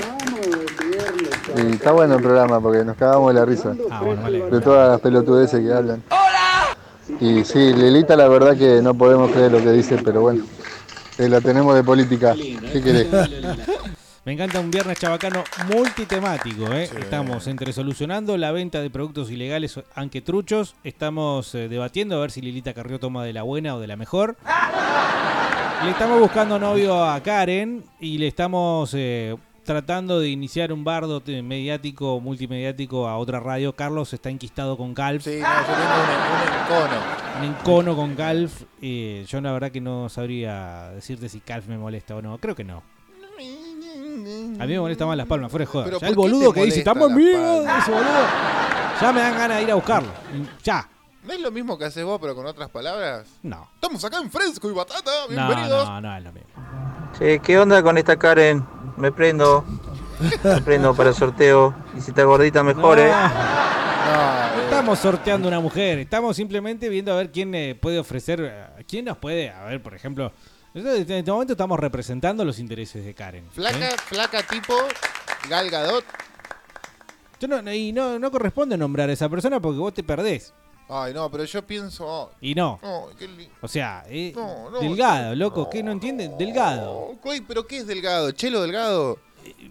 Y está bueno el programa porque nos cagamos de la risa. Ah, bueno, vale. De todas las pelotudeces que hablan. Y sí, Lilita, la verdad que no podemos creer lo que dice, pero bueno, eh, la tenemos de política. ¿Qué querés? Me encanta un viernes chabacano multitemático. ¿eh? Estamos entre solucionando la venta de productos ilegales, aunque truchos. Estamos eh, debatiendo a ver si Lilita Carrió toma de la buena o de la mejor. Le estamos buscando novio a Karen y le estamos eh, tratando de iniciar un bardo mediático, multimediático a otra radio. Carlos está enquistado con Calf. Sí, no, yo tengo un, un encono. Un encono con Calf. eh, yo la verdad que no sabría decirte si Calf me molesta o no. Creo que no. A mí me molesta más las palmas, fuera de joda. Ya ¿por el boludo que dice, estamos amigos, ese boludo. Ya me dan ganas de ir a buscarlo. Ya. ¿No es lo mismo que haces vos, pero con otras palabras? No. Estamos acá en Fresco y Batata, No, bienvenidos. no, no es lo mismo. Che, ¿qué onda con esta Karen? Me prendo. Me prendo para el sorteo. Y si está gordita, mejor, No. eh. No estamos sorteando una mujer, estamos simplemente viendo a ver quién eh, puede ofrecer, eh, quién nos puede, a ver, por ejemplo, nosotros en este momento estamos representando los intereses de Karen. Flaca, ¿eh? flaca tipo Gal Gadot. Yo no, no- y no, no corresponde nombrar a esa persona porque vos te perdés. Ay, no, pero yo pienso... oh, Y no. no, qué li- O sea, eh, No, no, delgado, loco, ¿qué no entienden? Delgado. Uy, pero ¿qué es delgado? ¿Chelo delgado?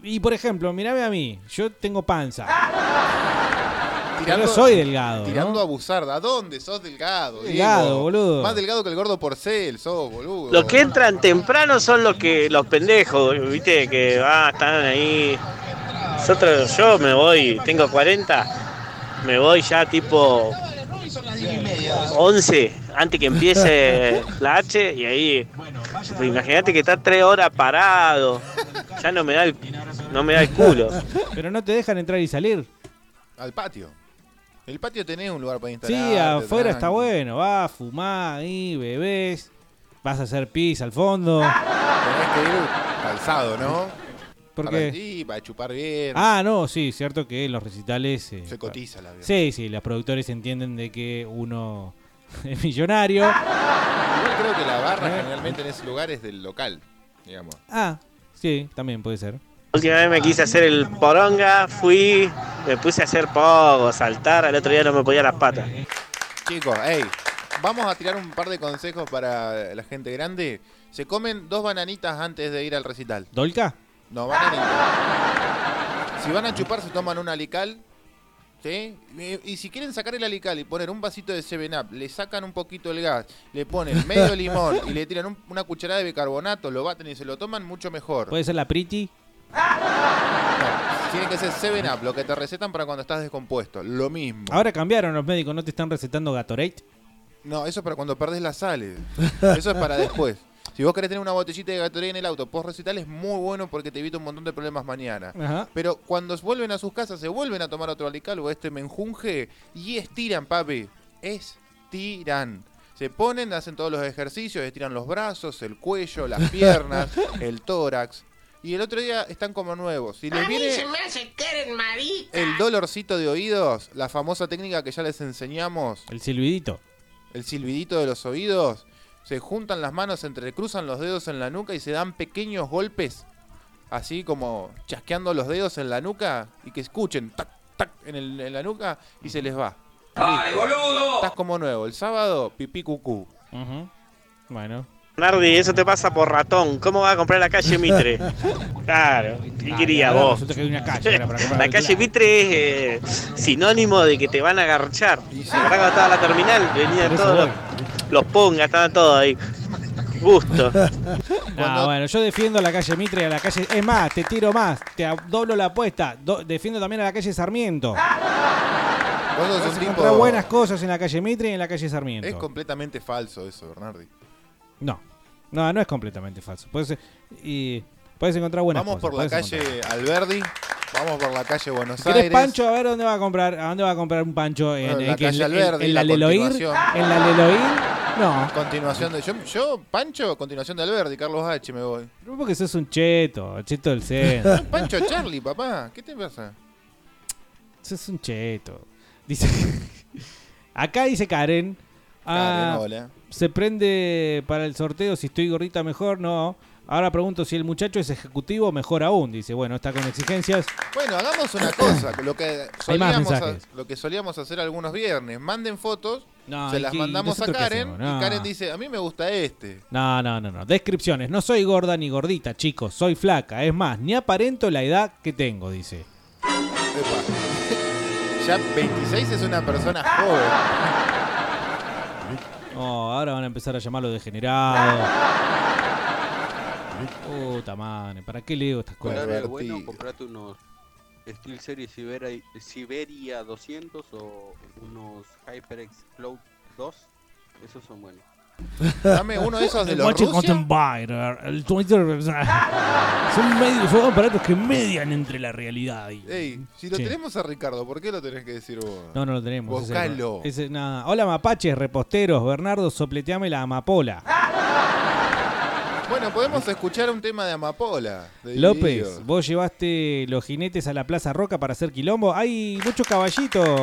Y por ejemplo, mirame a mí, yo tengo panza. Tirando- Pero soy delgado. ¿no? Tirando a abusar. ¿A dónde? Sos delgado. Delgado, Diego. boludo. Más delgado que el gordo porcel, sos, boludo. Los que entran temprano son los que los pendejos, viste, que ah, están ahí. Nosotros, yo me voy, tengo 40, me voy ya tipo 11 antes que empiece la H y ahí, pues imagínate que está tres horas parado, ya no me da el, no me da el culo. Pero no te dejan entrar y salir. Al patio. El patio tenés un lugar para instalar. Sí, afuera está bueno, va a fumar ahí, bebés, vas a hacer pis al fondo. Tenés que ir calzado, ¿no? Sí, para chupar bien. Ah, no, sí, cierto que en los recitales... eh, Se cotiza la vida. Sí, sí, los productores entienden de que uno es millonario. Igual creo que la barra Eh. generalmente en ese lugar es del local, digamos. Ah, sí, también puede ser. Última vez me quise hacer el poronga, fui, me puse a hacer pogo, saltar, al otro día no me podía las patas. Chicos, hey, vamos a tirar un par de consejos para la gente grande. Se comen dos bananitas antes de ir al recital. ¿Dolca? No, bananitas. Si van a chupar, se toman un alical. ¿Sí? Y, y si quieren sacar el alical y poner un vasito de 7-Up, le sacan un poquito el gas, le ponen medio limón y le tiran un- una cucharada de bicarbonato, lo baten y se lo toman, mucho mejor. Puede ser la Pretty. Tiene que ser 7-Up, lo que te recetan para cuando estás descompuesto. Lo mismo. Ahora cambiaron los médicos, ¿no te están recetando Gatorade? No, eso es para cuando perdés las sales. Eso es para después. Si vos querés tener una botellita de Gatorade en el auto post recital es muy bueno porque te evita un montón de problemas mañana. Ajá. Pero cuando vuelven a sus casas se vuelven a tomar otro alical o este menjunje y estiran, papi. Estiran. Se ponen, hacen todos los ejercicios, estiran los brazos, el cuello, las piernas, el tórax. Y el otro día están como nuevos. Si les viene me hace Karen marica. el dolorcito de oídos, la famosa técnica que ya les enseñamos, El silbidito. el silbidito de los oídos, se juntan las manos, se entrecruzan los dedos en la nuca y se dan pequeños golpes, así como chasqueando los dedos en la nuca y que escuchen tac, tac en, el- en la nuca y se les va. ¡Ay, boludo! Estás como nuevo. El sábado, pipí cucú. Bueno. Nardi, eso te pasa por ratón. ¿Cómo vas a comprar la calle Mitre? Claro, ¿qué quería ahora vos? resulta que hay una calle ahora para comprar La el calle plan. Mitre es eh, sinónimo de que te van a agarchar. Cuando estaba la terminal, venían Por eso todos los, voy. Los pongas, estaban todos ahí. Gusto. Ah, bueno, yo defiendo a la calle Mitre y a la calle. Es más, te tiro más, te doblo la apuesta. do- defiendo también a la calle Sarmiento. Vos sos un tipo- encontrar buenas cosas en la calle Mitre y en la calle Sarmiento. Es completamente falso eso, Bernardi. No, no, no es completamente falso. Puedes, y puedes encontrar buenas Vamos cosas. por la calle Alberdi, vamos por la calle Buenos ¿Querés Aires. Pancho? A ver dónde va a comprar. ¿A dónde va a comprar un Pancho? ¿En, Bueno, en la qué? calle ¿En- Alberdi, en la la Leloir? continuación. ¿En la Leloir? No. Continuación de. Yo, yo, Pancho, continuación de Alberdi, Carlos H. Me voy. No porque sos un cheto, cheto del centro. Pancho Charlie, papá. ¿Qué te pasa? sos un cheto. Dice. Acá dice Karen. ah, Karen, hola. Se prende para el sorteo si estoy gordita mejor, no. Ahora pregunto si el muchacho es ejecutivo, mejor aún. Dice, bueno, está con exigencias. Bueno, hagamos una cosa. Lo que, solíamos lo que solíamos hacer algunos viernes. Manden fotos, No, se ¿y las mandamos a Karen. hacemos? No. Y Karen dice: A mí me gusta este. No, no, no, no. Descripciones. No soy gorda ni gordita, chicos. Soy flaca. Es más, ni aparento la edad que tengo, dice. Epa. Ya 26 es una persona joven. Oh, ahora van a empezar a llamarlo degenerado. Puta madre, ¿para qué leo estas cosas? Bueno, comprate unos Steel Series Siberia, Siberia 200 o unos HyperX Cloud 2. Esos son buenos. Dame uno de esos de los Watch Rusia. El Twitter. Son, medios, son aparatos que median entre la realidad y. Ey, si lo Sí. tenemos a Ricardo, ¿por qué lo tenés que decir vos? No, no lo tenemos. ese- Buscalo. ese- nada. Hola mapaches, reposteros. Bernardo, sopleteame la amapola. Bueno, podemos escuchar un tema de Amapola. de López, vos llevaste los jinetes a la Plaza Roca para hacer quilombo. Hay muchos caballitos.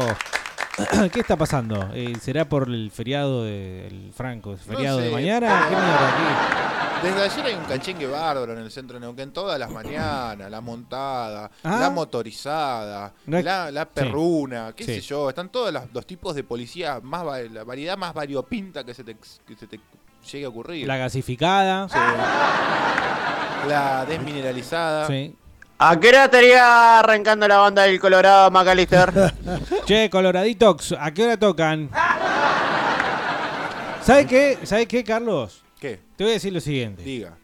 ¿Qué está pasando? Eh, ¿Será por el feriado del Franco? ¿El feriado de sé, mañana? pero- ¿Qué mierda aquí? Desde ayer hay un cachengue bárbaro en el centro de Neuquén, todas las mañanas, la montada, Ah. la motorizada, No la, la Sí. perruna, qué Sí. sé yo, están todos los, los tipos de policía, más la variedad más variopinta que se te, que se te llegue a ocurrir. La gasificada. Sí. La desmineralizada. Sí. ¿A qué hora estaría arrancando la banda del Colorado, Macalister? Che, Coloraditox, ¿a qué hora tocan? ¿Sabes qué? ¿Sabes qué, Carlos? ¿Qué? Te voy a decir lo siguiente. Diga.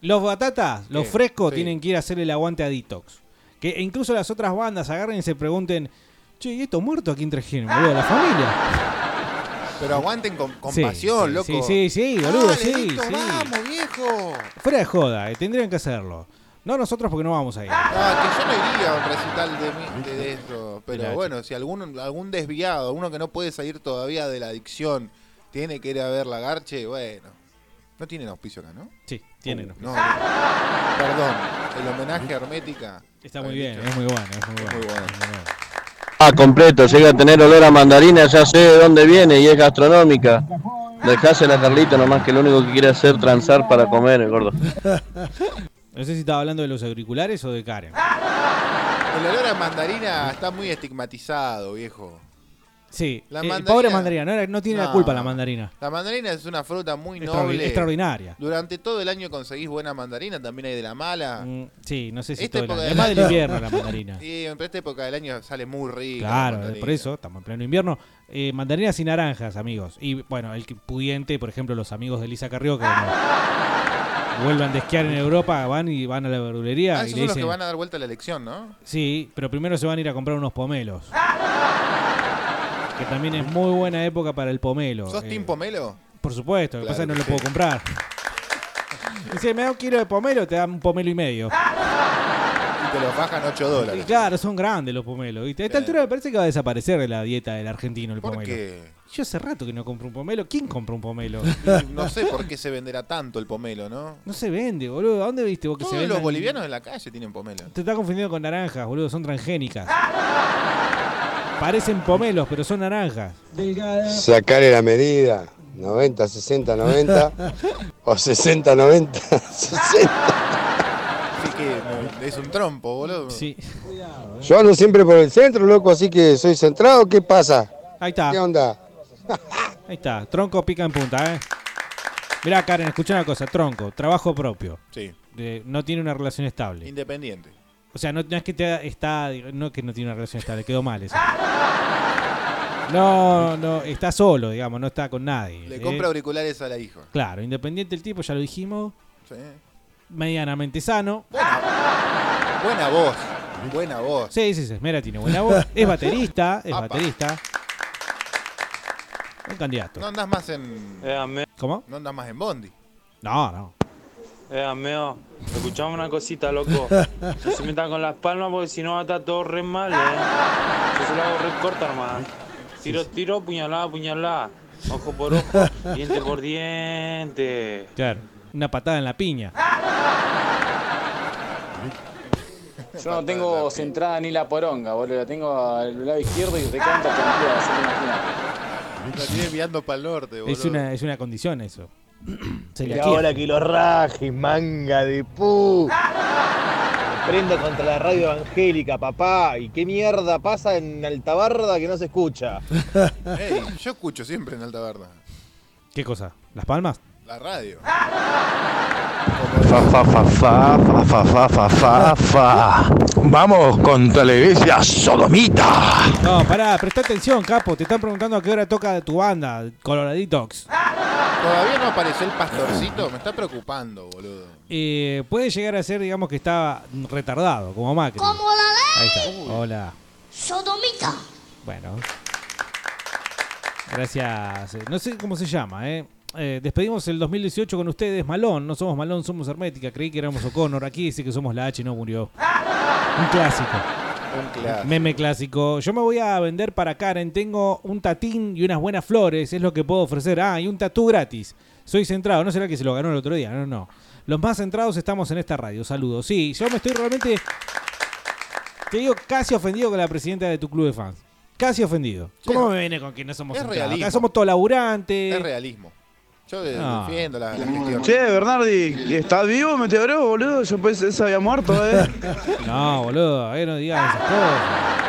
Los batatas, los ¿Qué? frescos, Sí. tienen que ir a hacer el aguante a Detox. Que incluso las otras bandas agarren y se pregunten, che, ¿y estos muertos a quién trajeron, boludo? ¿La familia? Pero aguanten con, con Sí, loco. Sí, sí, sí, boludo, Dale, sí, Dito, sí. vamos, viejo. Fuera de joda, eh, tendrían que hacerlo. No nosotros porque no vamos a ir. Ah, que yo no iría a un recital de, mi- de, de eso. Pero Mirá, bueno, si algún, algún desviado, uno que no puede salir todavía de la adicción, tiene que ir a ver la Garche, bueno. No tienen auspicio acá, ¿no? Sí, tienen Uh, auspicio. no, Perdón, el homenaje a Hermética. Está muy bien, es muy bueno, es muy bueno. Muy bueno. es muy bueno. Ah, completo, llega a tener olor a mandarina, ya sé de dónde viene y es gastronómica. Dejásela a Carlito nomás que lo único que quiere hacer es transar para comer, el gordo. No sé si estaba hablando de los auriculares o de Karen. El olor a mandarina está muy estigmatizado, viejo. Sí, La eh, mandarina- pobre mandarina, no, no tiene la culpa la mandarina. La mandarina es una fruta muy noble. extraordinaria. Durante todo el año conseguís buena mandarina, también hay de la mala. Mm, sí, no sé si Esta todo el año. Es más del invierno la mandarina. Sí, pero esta época del año sale muy rica. la Claro, por eso, estamos en pleno invierno. Eh, mandarinas y naranjas, amigos. Y bueno, el pudiente, por ejemplo, los amigos de Lisa Carrió que no vuelvan de esquiar en Europa, van y van a la verdulería Ah, y esos le son los que van a dar vuelta a la elección, ¿no? sí, pero primero se van a ir a comprar unos pomelos. Que también es muy buena época para el pomelo. ¿Sos Eh, Team Pomelo? Por supuesto, lo que pasa es que no lo sí. puedo comprar. Dice, me da un kilo de pomelo, te dan un pomelo y medio. Y te los bajan 8 Y dólares. claro, son grandes los pomelos. ¿viste? A esta altura me parece que va a desaparecer de la dieta del argentino el ¿Por pomelo. qué? Yo hace rato que no compro un pomelo. ¿Quién compra un pomelo? Y No sé por qué se venderá tanto el pomelo, ¿no? No se vende, boludo. ¿A dónde viste vos que se Todos vende? los bolivianos en la calle tienen pomelo. Te está confundiendo con naranjas, boludo. Son transgénicas. Parecen pomelos, pero son naranjas. Sacarle la medida. 90, 60, 90. o 60, 90, 60. Así que no, es un trompo, boludo. Sí. Yo ando siempre por el centro, loco, así que soy centrado. ¿Qué pasa? Ahí está. ¿Qué onda? Ahí está. Tronco pica en punta, ¿eh? Mirá, Karen, escucha una cosa. Tronco, trabajo propio. Sí. De- no tiene una relación estable. Independiente. O sea, no, no es que te está. No es que no tiene una relación estable, quedó mal eso. No, no, está solo, digamos, no está con nadie. Le ¿eh? compra auriculares a la hija. Claro, independiente el tipo, ya lo dijimos. Sí. Medianamente sano. Buena voz. Buena voz. Sí, sí, sí. Mira, tiene buena voz. Es baterista, es Apa. baterista. Un candidato. No andas más en. ¿Cómo? No andas más en Bondi. No, no. Eh, ameo, escuchame una cosita, loco. No se metan con las palmas porque si no va a estar todo re mal, eh. Yo se lo hago re corta, hermano. Tiro, tiro, puñalada, puñalada. Ojo por ojo, diente por diente. Claro. Una patada en la piña. Yo no tengo centrada ni la poronga, boludo. La tengo al lado izquierdo y recanta campeada, así que imagínate. La tiene enviando para el norte, boludo. Es una, es una condición eso. Se le Y ahora que lo rajes, manga de pu. Prendo contra la radio evangélica, papá. ¿Y qué mierda pasa en Altabarda que no se escucha? Ey, yo escucho siempre en Alta Verda. ¿Qué cosa? ¿Las palmas? La radio. Fa, fa, fa, fa, fa fa fa fa fa. Vamos con Televisia Sodomita. No, pará, presta atención, capo. Te están preguntando a qué hora toca tu banda, Coloraditox. Todavía no apareció el pastorcito, me está preocupando, boludo. Eh, puede llegar a ser, digamos, que está retardado, como Macri. Como la ley. Ahí está. Hola. Sodomita. Bueno. Gracias. No sé cómo se llama, ¿eh? Eh, despedimos el 2018 con ustedes, Malón. No somos Malón, somos Hermética. Creí que éramos O'Connor. Aquí dice que somos la H y no murió. Un clásico. Un clásico. Meme clásico. Yo me voy a vender para Karen. Tengo un tatín y unas buenas flores. Es lo que puedo ofrecer. Ah, y un tatú gratis. Soy centrado. No será que se lo ganó el otro día. No, no. Los más centrados estamos en esta radio. Saludos. Sí, yo me estoy realmente. Te digo, casi ofendido con la presidenta de tu club de fans. Casi ofendido. ¿Cómo me viene con que no somos Es centrados? Acá somos todos laburantes. Es realismo. Yo de- No. defiendo la, la gestión. Che, Bernardi, ¿estás vivo, Meteoro, boludo? Yo pensé que se había muerto, eh. No, boludo. Ahí no digas esas cosas.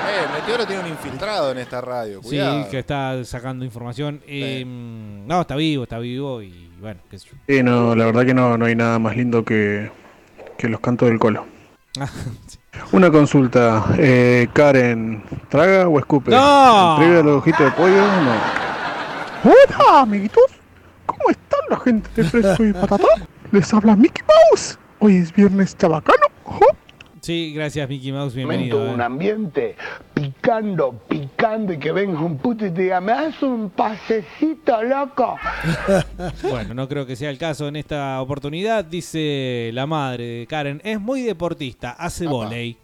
Eh, Meteoro tiene un infiltrado en esta radio. Cuidado. Sí, que está sacando información. Eh, no, está vivo, está vivo y bueno, qué sé yo. Sí, no, la verdad que no, no hay nada más lindo que, que los cantos del colo. Ah, Una consulta, eh, Karen, ¿traga o escupe? ¡No! ¿Entrega los ojitos de pollo no? Hola, amiguitos. ¿Cómo están la gente de Fresco y Patata? Les habla Mickey Mouse. Hoy es viernes chabacano. Sí, gracias Mickey Mouse, bienvenido. un eh. ambiente picando, picando y que venga un puto y te diga, me das un pasecito, loco. Bueno, no creo que sea el caso en esta oportunidad, dice la madre de Karen. Es muy deportista, hace volei.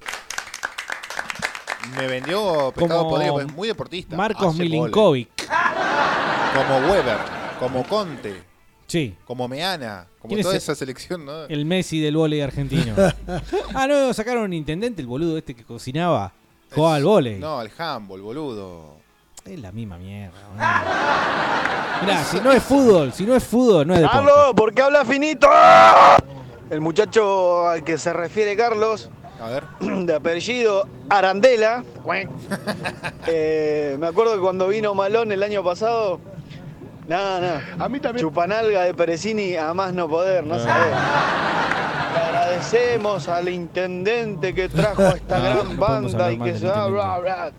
Me vendió pescado Como podrido, es muy deportista. Marcos Hace. Milinkovic. Como Weber, como Conte, Sí, como Meana, como ¿Quién es toda el- esa selección, ¿no? el Messi del volei argentino. ah, no, sacaron un intendente, el boludo este que cocinaba. Jugaba al volei. No, el handball, boludo. Es la misma mierda. Mirá, si no es fútbol, si no es fútbol, no es deporte. ¡Carlos! ¿Por qué habla finito? El muchacho al que se refiere Carlos, de apellido Arandela, eh, me acuerdo que cuando vino Malón el año pasado, nada, nada. A mí también. Chupanalga de Perecini a más no poder, no sabés. Le agradecemos al intendente que trajo a esta No, gran no podemos banda hablar y mal que del se bla, intendente. bla, bla.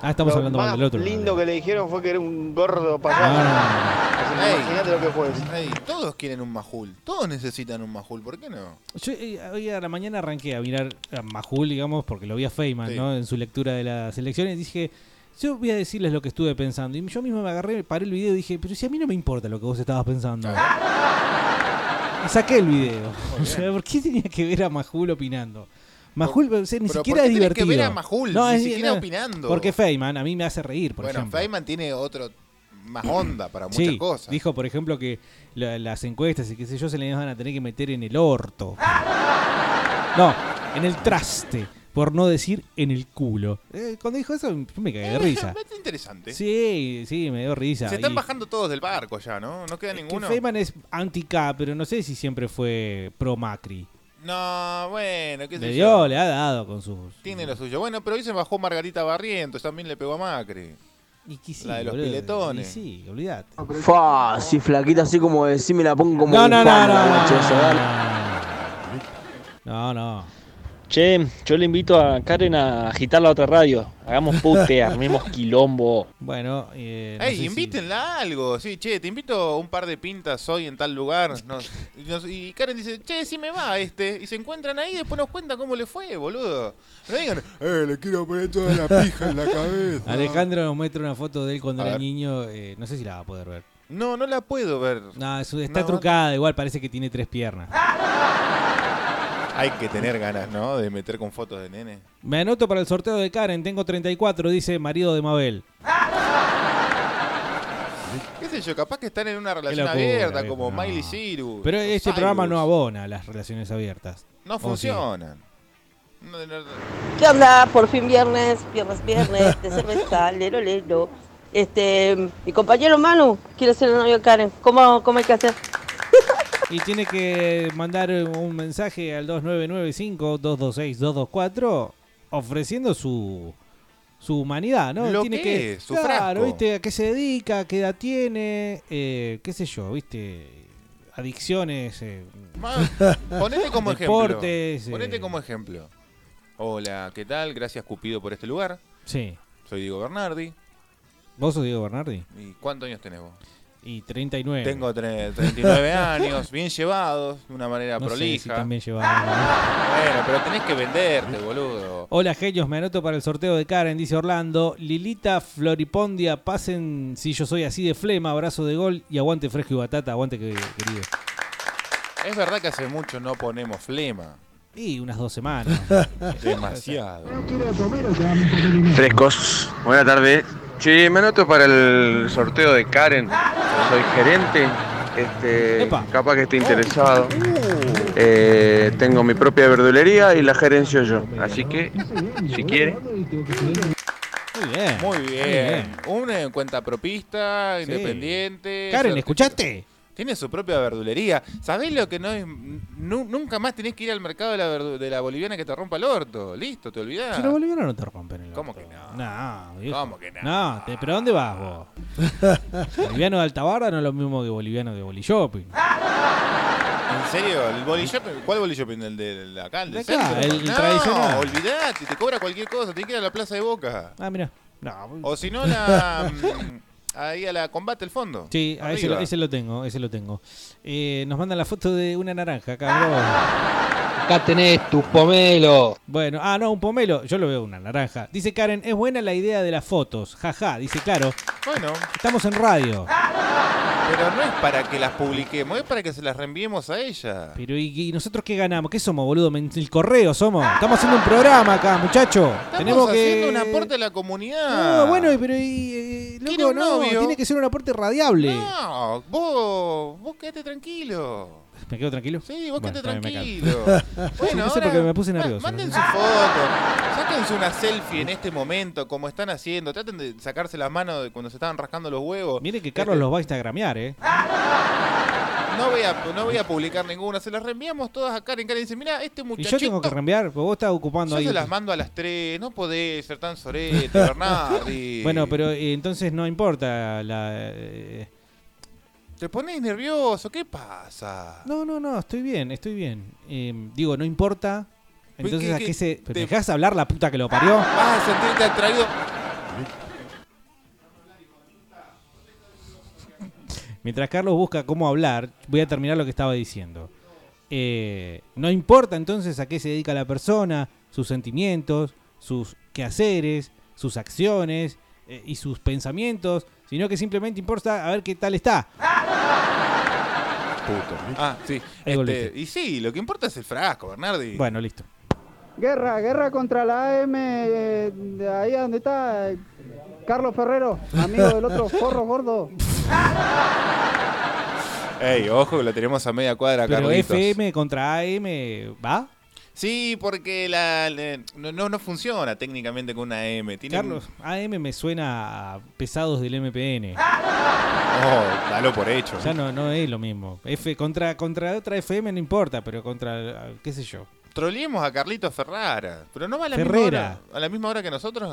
Ah, estamos Lo hablando mal del otro. lindo que le dijeron fue que era un gordo payaso. Ah. Así que Ey. Imagínate lo que fue eso. Ey, todos quieren un majul, todos necesitan un majul, ¿por qué no? Yo eh, hoy a la mañana arranqué a mirar a Majul, digamos, porque lo vi a Feynman, Sí. ¿no? En su lectura de las elecciones. Y dije, yo voy a decirles lo que estuve pensando. Y yo mismo me agarré, paré el video y dije, pero si a mí no me importa lo que vos estabas pensando. Y saqué el video. O sea, ¿por qué tenía que ver a Majul opinando? Majul, o sea, ni pero siquiera ¿por es qué que divertido. ver a Majul? Ni es- siquiera opinando. Porque Feynman a mí me hace reír, por bueno, ejemplo. Feynman tiene otro más onda para muchas Sí, cosas. dijo, por ejemplo, que la- las encuestas y qué sé yo se le van a tener que meter en el orto. No, en el traste, por no decir en el culo. Eh, cuando dijo eso, yo me cagué de risa. Es interesante. Sí, sí, me dio risa. Se están Y- bajando todos del barco ya, ¿no? No queda que ninguno. Feynman es anti-K, pero no sé si siempre fue pro-Macri. No, bueno, qué sé Le yo. dio, le ha dado con sus... Tiene lo suyo. Bueno, pero hoy se bajó Margarita Barrientos, también le pegó a Macri. la de los boludo, piletones. y sí, olvídate. Fa, si flaquita así como decir me la pongo como No, no, no, no, no. No, no. Che, yo le invito a Karen a agitar la otra radio. Hagamos pute, armemos quilombo. Bueno, eh, Ey, invítenla a algo. Sí, che, te invito un par de pintas hoy en tal lugar. Nos- y, nos- y Karen dice, che, sí me va este. Y se encuentran ahí y después nos cuentan cómo le fue, boludo. No digan, eh, le quiero poner toda la pija en la cabeza. Alejandro nos muestra una foto de él cuando A era ver. niño. eh, no sé si la va a poder ver. No, no la puedo ver. No, es- está No. trucada, igual parece que tiene tres piernas. Hay que tener ganas, ¿no? De meter con fotos de nene. Me anoto para el sorteo de Karen, tengo 34, dice marido de Mabel. ¿Qué sé yo? Capaz que están en una relación locura, abierta, como no. Miley Cyrus. Pero o este Cyrus. programa no abona las relaciones abiertas. No funcionan. No, no- ¿Qué onda? Por fin viernes, viernes, viernes, de cerveza, lero, lero. Este, mi compañero Manu quiere ser el novio de Karen. ¿Cómo, cómo hay que hacer? Y tiene que mandar un mensaje al 2995-226-224 ofreciendo su, su humanidad, ¿no? Lo tiene que es, su claro, frasco. ¿viste? ¿A qué se dedica? ¿Qué edad tiene? Eh, ¿Qué sé yo? ¿Viste? Adicciones. eh, Ponete como deportes, ejemplo. eh, Ponete como ejemplo. Hola, ¿qué tal? Gracias Cupido por este lugar. Sí. Soy Diego Bernardi. ¿Vos sos Diego Bernardi? ¿Y cuántos años tenés vos? Y 39. Tengo tre- 39 años, bien llevados, de una manera No sé prolija. si también llevaba. Bueno, pero tenés que venderte, boludo. Hola genios, me anoto para el sorteo de Karen, dice Orlando. Lilita Floripondia, pasen si yo soy así de flema, abrazo de gol y aguante fresco y batata, aguante que- querido. Es verdad que hace mucho no ponemos flema. Y unas dos semanas. Demasiado. Frescos, buena tarde. Che, me anoto para el sorteo de Karen. Soy gerente. Este, capaz que esté interesado. Eh, tengo mi propia verdulería y la gerencio yo. Así que, si quiere. Muy bien. Muy bien. Una en cuenta propista, independiente. Karen, ¿escuchaste? Tiene su propia verdulería. ¿Sabés lo que no es? Nu- nunca más tenés que ir al mercado de la, de la boliviana que te rompa el orto. Listo, te olvidás. Si los bolivianos no te rompen el ¿Cómo que no? No, viejo. ¿Cómo que no? No, te- pero ¿dónde vas vos? Boliviano de Altabarra no es lo mismo que boliviano de Boli Shopping. ¿En serio? ¿El body shopping? ¿Cuál shopping? ¿El de de acá? ¿El de De acá, el no, tradicional. olvidate, te cobra cualquier cosa. Tienes que ir a la Plaza de Boca. Ah, mira. No, O si no, la, mm, ahí a la combate el fondo. Sí, a ese, lo- ese lo tengo, ese lo tengo. Eh, nos mandan la foto de una naranja acá. mirá Acá tenés tu pomelo. Bueno, ah, no, un pomelo. Yo lo veo una naranja. Dice Karen, es buena la idea de las fotos. Jaja, dice, claro. Bueno, Estamos en radio. pero no es para que las publiquemos, es para que se las reenviemos a ella. Pero ¿y, y nosotros qué ganamos? ¿Qué somos, boludo? El correo somos. Estamos haciendo un programa acá, muchacho. Estamos Tenemos haciendo que un aporte a la comunidad. No, bueno, pero y, eh, ¿Quiere loco, un no, tiene que ser un aporte radiable. No, vos, vos quédate tranquilo. ¿Me quedo tranquilo? Sí, vos Bueno, me tranquilo. Bueno, no sé ahora, porque me puse nervioso. Manden su foto, sáquense una selfie en este momento, como están haciendo. Traten de sacarse las manos de cuando se estaban rascando los huevos. Mire que Carlos Este, los va a instagramear, ¿eh? No voy, a, no voy a publicar ninguna, se las reenviamos todas a Karen. Karen dice, mira, este Y muchachito... yo tengo que reenviar, porque vos estás ocupando Yo ahí. se las mando a las 3, no podés ser tan sorete, Bernardi. Bueno, pero eh, entonces no importa la... eh, Te pones nervioso, ¿qué pasa? No, no, no, estoy bien, estoy bien. Eh, digo, no importa. Entonces, ¿qué- ¿a qué se...? ¿Pero te- ¿Me dejás hablar la puta que lo parió? Vas a sentirte atraído. Mientras Carlos busca cómo hablar, voy a terminar lo que estaba diciendo. Eh, no importa entonces a qué se dedica la persona, sus sentimientos, sus quehaceres, sus acciones eh, y sus pensamientos, sino que simplemente importa a ver qué tal está. Ah, sí. Este, y sí, lo que importa es el frasco, Bernardi. Bueno, listo. Guerra, guerra contra la AM, eh, de ahí donde está eh, Carlos Ferrero, amigo del otro forro gordo. Ey, ojo que lo tenemos a media cuadra, Pero Carlitos. FM contra AM, ¿va? Sí, porque la, la- no, no, no funciona técnicamente con una M. Tiene Carlos, AM me suena a pesados del MPN. Oh, dalo por hecho. Ya no, no es lo mismo. F contra, contra otra FM no importa, pero contra, qué sé yo. Troleemos a Carlitos Ferrara. Pero no va a la Ferrera. misma hora. ¿A la misma hora que nosotros?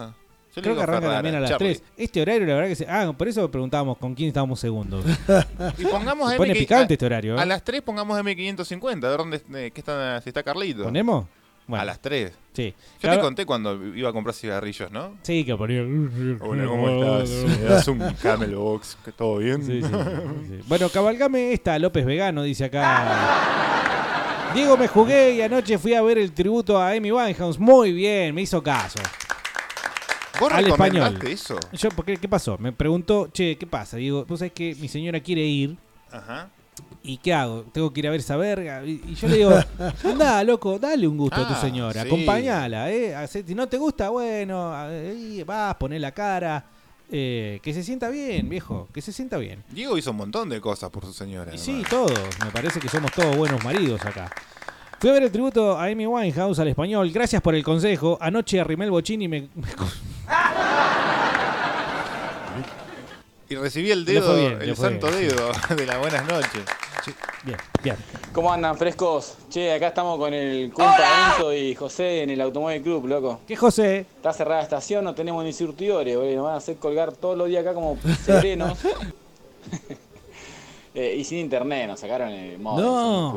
Yo le Creo que arranca Ferrara, también a las Charlie. 3. Este horario, la verdad que se... Ah, por eso preguntábamos con quién estábamos segundos. Y pongamos Se M pone que- picante a- este horario. ¿eh? A las 3 pongamos M550, a ver dónde eh, qué está, si está Carlito. ¿Ponemos? Bueno. A las 3. Sí. Yo Claro. te conté cuando iba a comprar cigarrillos, ¿no? Sí, que ponía... Hola, ¿cómo estás? ¿Me das un Camel Box? ¿Que ¿Todo bien? Sí, sí, sí, sí. Bueno, cabalgame esta, López Vegano, dice acá. Diego, me jugué y anoche fui a ver el tributo a Amy Winehouse. Muy bien, me hizo caso. ¿Vos Al español. eso? Yo, porque, ¿Qué pasó? Me preguntó, che, ¿qué pasa? Digo, vos sabés que mi señora quiere ir. Ajá. ¿Y qué hago? Tengo que ir a ver esa verga. Y, y yo le digo, anda, loco, dale un gusto a tu Ah, señora, sí. acompañala, ¿eh? Si no te gusta, bueno, vas, poné la cara. Eh, que se sienta bien, viejo, que se sienta bien. Diego hizo un montón de cosas por su señora. Y sí, todos. Me parece que somos todos buenos maridos acá. Fui a ver el tributo a Amy Winehouse al español. Gracias por el consejo. Anoche arrimé el bochín y me... me- Y recibí el dedo, bien, el santo bien, dedo de las buenas noches. Bien, bien. ¿Cómo andan, frescos? Che, acá estamos con el Cumpa Enzo y José en el Automóvil Club, loco. ¿Qué José? Está cerrada la estación, no tenemos ni surtidores, boludo. Nos van a hacer colgar todos los días acá como serenos. Eh, y sin internet, nos sacaron el modo.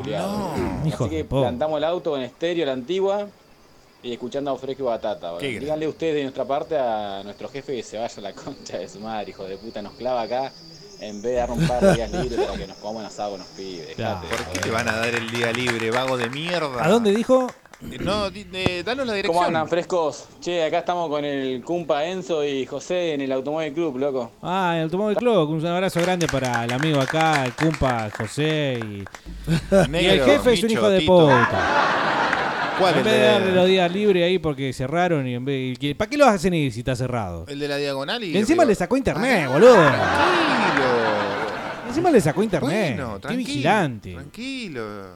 No, hijo Así que po. plantamos el auto en estéreo, la antigua, y escuchando a Fresco y Batata. boludo. Díganle ustedes de nuestra parte a nuestro jefe que se vaya a la concha de su madre, hijo de puta, nos clava acá en vez de dar un par de días libres para que nos coman asado con los pibes. Claro. dejate. ¿Por qué te van a dar el día libre, vago de mierda? ¿A dónde dijo? No, di- eh, danos la ¿Cómo dirección. andan, frescos? Che, acá estamos con el Cumpa Enzo y José en el Automóvil Club, loco. Ah, el Automóvil Club. Un abrazo grande para el amigo acá, el Cumpa, José y, y el jefe es un hijo de Tito. puta. ¿Cuál? En vez de darle los días libres ahí porque cerraron y en vez y que- ¿Para qué los hacen ir si está cerrado? El de la diagonal y. Y encima arriba. le sacó internet, boludo. Tranquilo. Encima le sacó internet. Bueno, Qué tranquilo. vigilante. Tranquilo.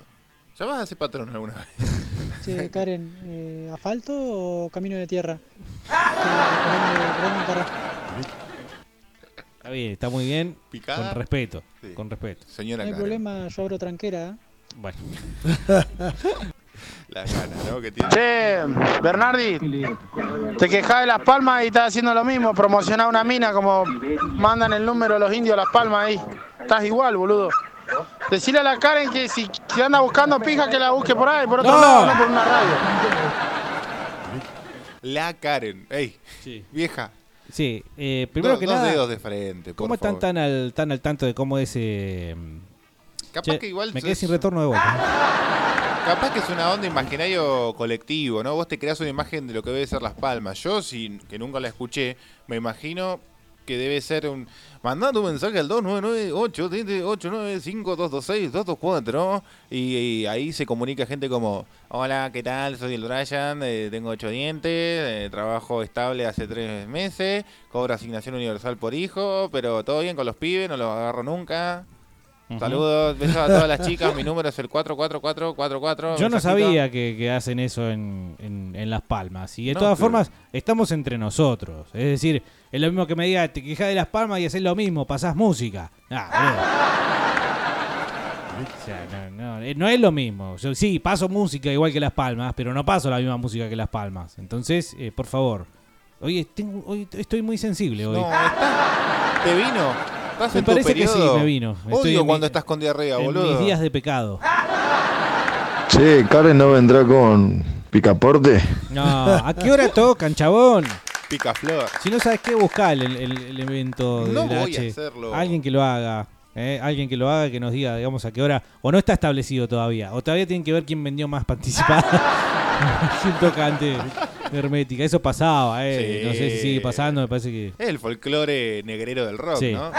¿Ya vas a ser patrón alguna vez? Che, Karen, eh, ¿asfalto o camino de tierra? Está bien, está muy bien. ¿Picada? Con respeto. Sí. Con respeto. Señora No hay Karen. problema, yo abro tranquera. ¿eh? Bueno. Las ganas, ¿no? Que tiene. Che, Bernardi, te quejas de Las Palmas y estás haciendo lo mismo, promocionar una mina como mandan el número los indios a Las Palmas ahí. Estás igual, boludo. Decirle a la Karen que si que anda buscando pija que la busque por ahí, por otro No. lado, no por una radio. La Karen. Ey, vieja. Sí, eh, primero Dos- que dos nada. dedos de frente, por ¿Cómo están favor. tan al, tan al tanto de cómo es. eh, Capaz che, que igual Me quedé sin retorno de vuelta. Capaz que es una onda imaginario colectivo, ¿no? Vos te creas una imagen de lo que debe ser Las Palmas. Yo, si, que nunca la escuché, me imagino que debe ser un... Mandando un mensaje al 299-889-5226224 y, y ahí se comunica gente como Hola, ¿qué tal? Soy el Brian, eh, tengo ocho dientes, eh, trabajo estable hace tres meses, cobro asignación universal por hijo, pero todo bien con los pibes, no los agarro nunca. Saludos, besos a todas las chicas. Mi número es el 44444. Yo no sabía que, que hacen eso en, en- en Las Palmas. Y de No, todas pero- formas, estamos entre nosotros. Es decir, es lo mismo que me diga, te quejas de Las Palmas y haces lo mismo, pasás música. Ah, boludo. O sea, no, no, eh, no es lo mismo. Yo sí, paso música igual que Las Palmas, pero no paso la misma música que Las Palmas. Entonces, eh, por favor. Hoy, tengo, hoy estoy muy sensible hoy. No, ¿Te vino? ¿Estás Me en tu parece que sí, me vino. Estoy Odio en cuando mi- estás con diarrea, en boludo. mis días de pecado. Che, Karen no vendrá con picaporte. No, ¿a qué hora tocan, chabón? Picaflor. Si no sabes qué, buscar el, el- el evento de No la voy a H. hacerlo. Alguien que lo haga. ¿Eh? Alguien que lo haga, que nos diga, digamos, a qué hora. O no está establecido todavía. O todavía tienen que ver quién vendió más participada. quién toca antes Hermética. Eso pasaba, ¿eh? Sí. No sé si sigue pasando, me parece que. Es el folclore negrero del rock, Sí. ¿no?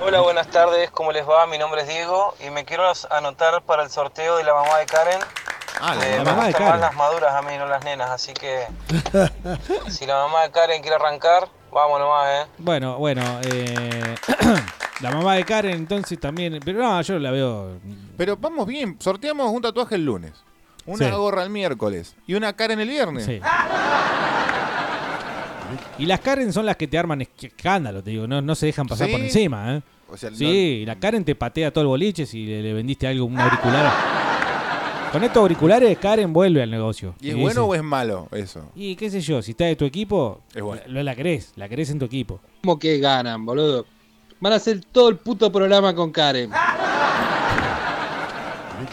Hola, buenas tardes, ¿cómo les va? Mi nombre es Diego y me quiero anotar para el sorteo de la mamá de Karen. Ah, Eh, la me mamá de Karen. más las maduras a mí, no las nenas, así que si la mamá de Karen quiere arrancar, vamos nomás, ¿eh? Bueno, bueno. eh, la mamá de Karen, entonces también. Pero no, yo la veo. Pero vamos bien, sorteamos un tatuaje el lunes, una Sí. gorra el miércoles y una Karen el viernes. Sí. Y las Karen son las que te arman escándalo, te digo, no, no se dejan pasar ¿Sí? por encima, ¿eh? O sea, sí, la Karen te patea todo el boliche si le, le vendiste algo, un auricular. Con estos auriculares, Karen vuelve al negocio. ¿Y es Y bueno dice, o es malo eso? Y qué sé yo, si está de tu equipo, Es bueno. la, la querés, la querés en tu equipo. ¿Cómo que ganan, boludo? Van a hacer todo el puto programa con Karen.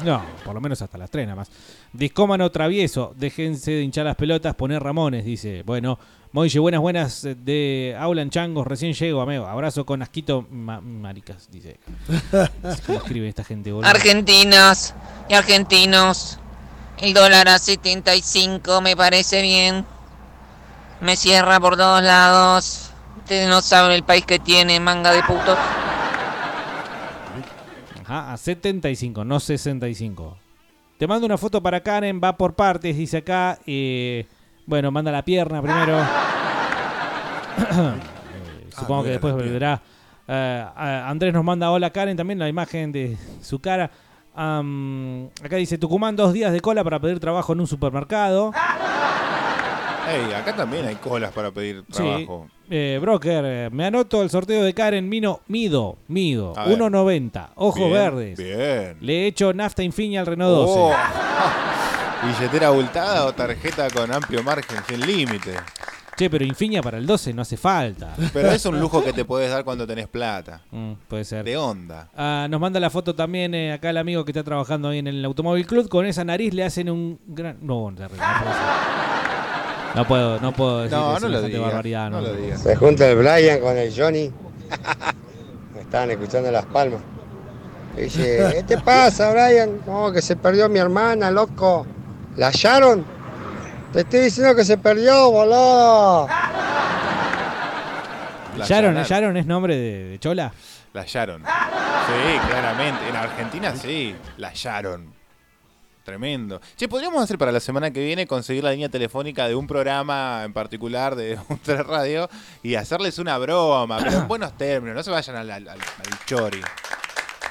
No, por lo menos hasta las tres nada más. Discómano travieso, déjense de hinchar las pelotas, poner Ramones, dice. Bueno, Moille, buenas, buenas de Aulan Changos, recién llego, amigo. Abrazo con asquito, ma- maricas, dice. ¿Cómo escribe esta gente, boludo? Argentinas y argentinos, el dólar a 75 me parece bien. Me cierra por todos lados. Ustedes no saben el país que tiene, manga de putos. Ajá, a 75, no 65. Te mando una foto para Karen, va por partes, dice acá. eh, bueno, manda la pierna primero. Eh, supongo que después vendrá. Eh, Andrés nos manda hola Karen, también la imagen de su cara. Acá dice Tucumán, dos días de cola para pedir trabajo en un supermercado. Ey, acá también hay colas para pedir Sí. trabajo. Eh, broker, eh, me anoto el sorteo de Karen Mino Mido, Mido, A ver. 1.90, ojos Bien, verdes. Bien. Le echo nafta infinia al Renault 12. Oh. ¿Billetera abultada o tarjeta con amplio margen sin límite? Che, pero Infinia para el 12 no hace falta. Pero es un lujo que te puedes dar cuando tenés plata. Mm, puede ser. De onda. Ah, nos manda la foto también eh, acá el amigo que está trabajando ahí en el Automóvil Club. Con esa nariz le hacen un gran. No, no puedo decir. No puedo, no puedo decir No, no lo digas, barbaridad. no lo digas. Se junta el Brian con el Johnny Me estaban escuchando Las Palmas. Y dice, ¿qué te pasa, Brian? No, que se perdió mi hermana, loco. ¿La hallaron? Te estoy diciendo que se perdió, boludo. La Sharon, Sharon. Sharon es nombre de, de Chola. La Sharon. Sí, claramente. En Argentina sí. La Sharon. Tremendo. Che, podríamos hacer para la semana que viene conseguir la línea telefónica de un programa en particular de otra radio y hacerles una broma, pero en buenos términos, no se vayan al, al- al- al chori.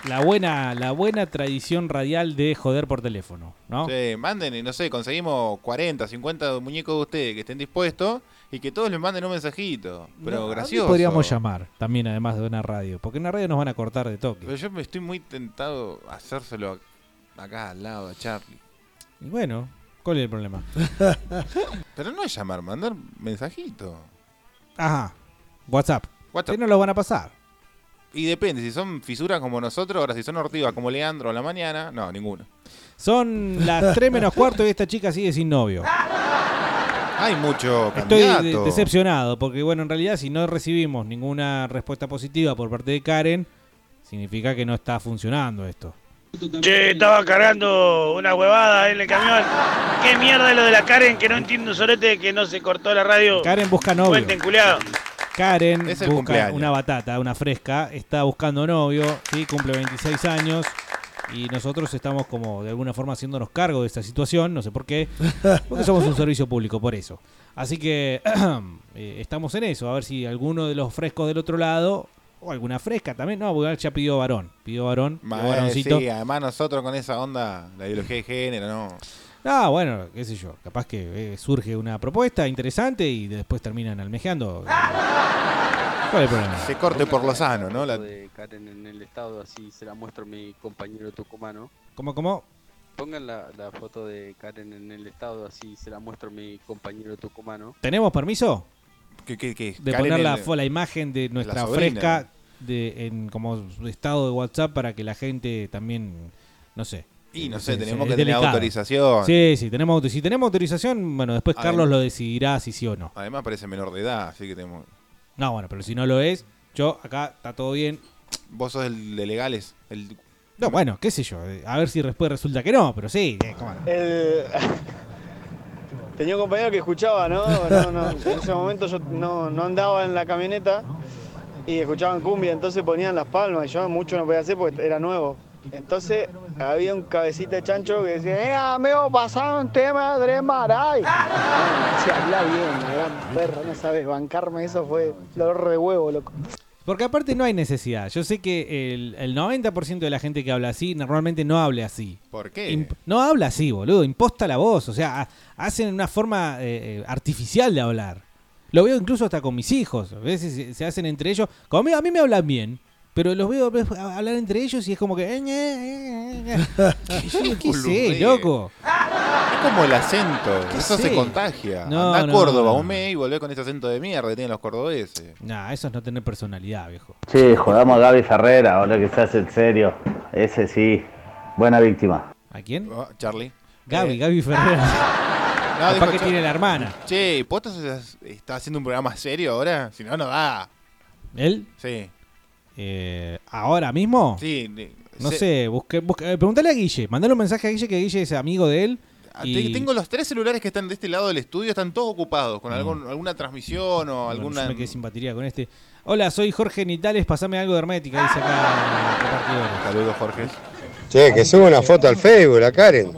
La buena, la buena tradición radial de joder por teléfono, ¿no? Sí, manden, no sé, conseguimos 40, 50 muñecos de ustedes que estén dispuestos y que todos les manden un mensajito. Pero No, ¿a dónde gracioso. podríamos llamar también, además de una radio? Porque en la radio nos van a cortar de toque. Pero yo me estoy muy tentado a hacérselo acá al lado a Charlie. Y bueno, ¿cuál es el problema? Pero no es llamar, mandar mensajito. Ajá. WhatsApp. WhatsApp. ¿Qué no lo van a pasar? Y depende, si son fisuras como nosotros, ahora si son ortivas como Leandro a la mañana, no, ninguno. Son las 3 menos cuarto y esta chica sigue sin novio. Hay mucho Estoy de- candidato. decepcionado porque, bueno, en realidad si no recibimos ninguna respuesta positiva por parte de Karen, significa que no está funcionando esto. Che, estaba cargando una huevada en el camión. ¿Qué mierda es lo de la Karen que no entiendo un solete que no se cortó la radio? Karen busca novio. Cuenten, culiado. Karen Es el busca cumpleaños. una batata, una fresca, está buscando novio, ¿sí? cumple 26 años y nosotros estamos como de alguna forma haciéndonos cargo de esta situación, no sé por qué, porque somos un servicio público, por eso. Así que eh, estamos en eso, a ver si alguno de los frescos del otro lado, o alguna fresca también, no, porque ya pidió varón, pidió varón, pidió Ma- varoncito. sí, además nosotros con esa onda, la ideología de género, no. Ah, bueno, qué sé yo, capaz que eh, surge una propuesta interesante y después terminan almejeando. ¿Cuál es el problema? Se corte por lo sano, ¿no? La- de Karen en el estado, así se la muestro a mi compañero tucumano. ¿Cómo, cómo? Pongan la, la foto de Karen en el estado, así se la muestro a mi compañero tucumano. ¿Tenemos permiso? ¿Qué, qué, qué? De Karen poner la, el- la imagen de nuestra fresca de, en como estado de WhatsApp para que la gente también, no sé. Y no eh, sé, tenemos que tener autorización. Sí, sí, tenemos, si tenemos autorización, bueno, después Además- Carlos lo decidirá si sí o no. Además parece menor de edad, así que tenemos... No, bueno, pero si no lo es, yo acá está todo bien. Vos sos el de legales. El... No, bueno, qué sé yo, eh, a ver si después resulta que no, pero sí, eh, cómo no. El... Tenía un compañero que escuchaba, ¿no? No, no, En ese momento yo no, no andaba en la camioneta y escuchaban cumbia, entonces ponían las palmas y yo mucho no podía hacer porque era nuevo. Entonces había un cabecita de chancho que decía, eh, amigo, pasaba un tema de Maray. No, me decía, habla bien, la gran perra, no sabes, bancarme eso fue dolor de huevo, loco. Porque aparte no hay necesidad. Yo sé que el, el 90% de la gente que habla así normalmente no habla así. ¿Por qué? Imp- no habla así, boludo. Imposta la voz. O sea, ha- hacen una forma eh, eh, artificial de hablar. Lo veo incluso hasta con mis hijos. A veces se, hacen entre ellos. Como a mí, me hablan bien. Pero los veo hablar entre ellos y es como que... eh, eh, eh. Yo ¿Qué sé, loco? Es como el acento, ¿Qué eso sé? se contagia. No, Anda a no, Córdoba no. un mes y volvé con ese acento de mierda que tienen los cordobeses. Nah, eso es no tener personalidad, viejo. Sí, jodamos a Gaby Ferrera, ahora que se hace en serio. Ese sí, buena víctima. ¿A quién? Oh, Charlie. Gaby, Eh, Gaby Ferreira. No, Capaz dijo que Char- tiene la hermana. Che, ¿Posta se- está haciendo un programa serio ahora? Si no, no da. ¿Él? Sí. Eh, ¿Ahora mismo? Sí. No se- sé, busque, busque- eh, preguntale a Guille, mandale un mensaje a Guille que Guille es amigo de él. Ah, te- Y, Tengo los tres celulares que están de este lado del estudio, están todos ocupados con algún- alguna transmisión o bueno, alguna... yo me quedé sin batería con este. Hola, soy Jorge Nitales, pasame algo de hermética, dice acá el repartidor. Saludos, Jorge. Che, que suba una foto al Facebook, la Karen.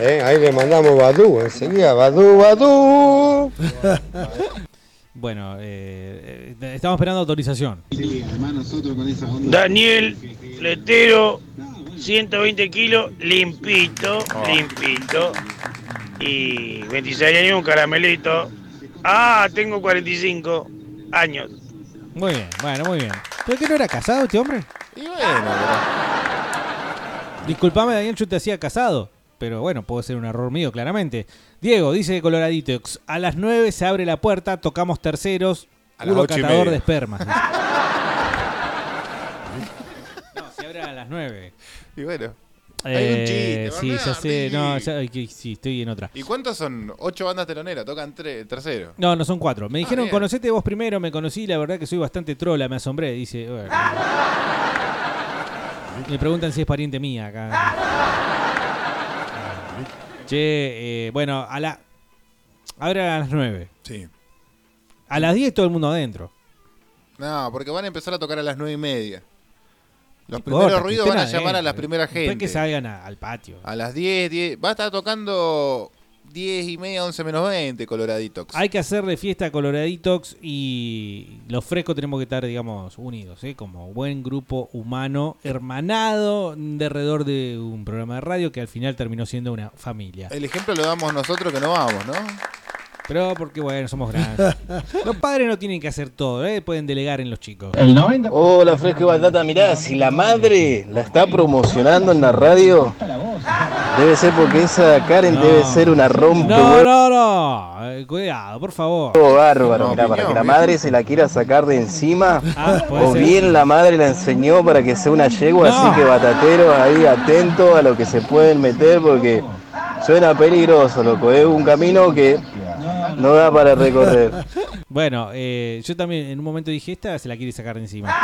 Eh, ahí le mandamos Badu, enseguida, Badu, Badu. Bueno, eh, eh, estamos esperando autorización. Daniel Letero, 120 kilos, limpito, Oh. limpito. Y 26 años, un caramelito. Ah, tengo 45 años. Muy bien, bueno, muy bien. ¿Pero que no era casado este hombre? Y bueno, Disculpame, Daniel, yo te hacía casado. Pero bueno, puede ser un error mío, claramente. Diego, dice Coloradito, "X, a las 9 se abre la puerta, tocamos terceros, A culo catador de espermas. no, se abre a las 9. Y bueno. Hay un Eh, chiste, sí, ya sé. No, ya- que- sí, estoy en otra. ¿Y cuántos son? Ocho bandas teloneras, tocan tres, tercero. No, no son cuatro. Me dijeron, bien. conocete vos primero, me conocí, la verdad que soy bastante trola, me asombré. Dice, bueno. Me preguntan si es pariente mía acá. Che, eh, bueno, a la. Ahora a las nueve. Sí. A las 10 todo el mundo adentro. No, porque van a empezar a tocar a las nueve y media. Los No primeros importa, ruidos van a llamar a adentro. las primeras gente. que salgan a- al patio. A las 10, 10. Va a estar tocando 10 y media, 11 menos 20, Coloraditox. Hay que hacerle fiesta a Coloraditox y los frescos tenemos que estar, digamos, unidos, ¿eh? como buen grupo humano, hermanado de alrededor de un programa de radio que al final terminó siendo una familia. El ejemplo lo damos nosotros que no vamos, ¿no? Pero porque, bueno, somos grandes. Los padres no tienen que hacer todo, ¿eh? pueden delegar en los chicos. Hola, Fresco y Batata. Mirá, si la madre la está promocionando en la radio, debe ser porque esa Karen debe ser una rompe No, no, no. eh, cuidado, por favor. bárbaro. No, Mirá, para que la madre se la quiera sacar de encima, Ah, o ser. bien la madre la enseñó para que sea una yegua, No. así que batatero ahí atento a lo que se pueden meter porque suena peligroso, loco. Es un camino que no da para recorrer. Bueno, eh, yo también en un momento dije, esta se la quiere sacar de encima.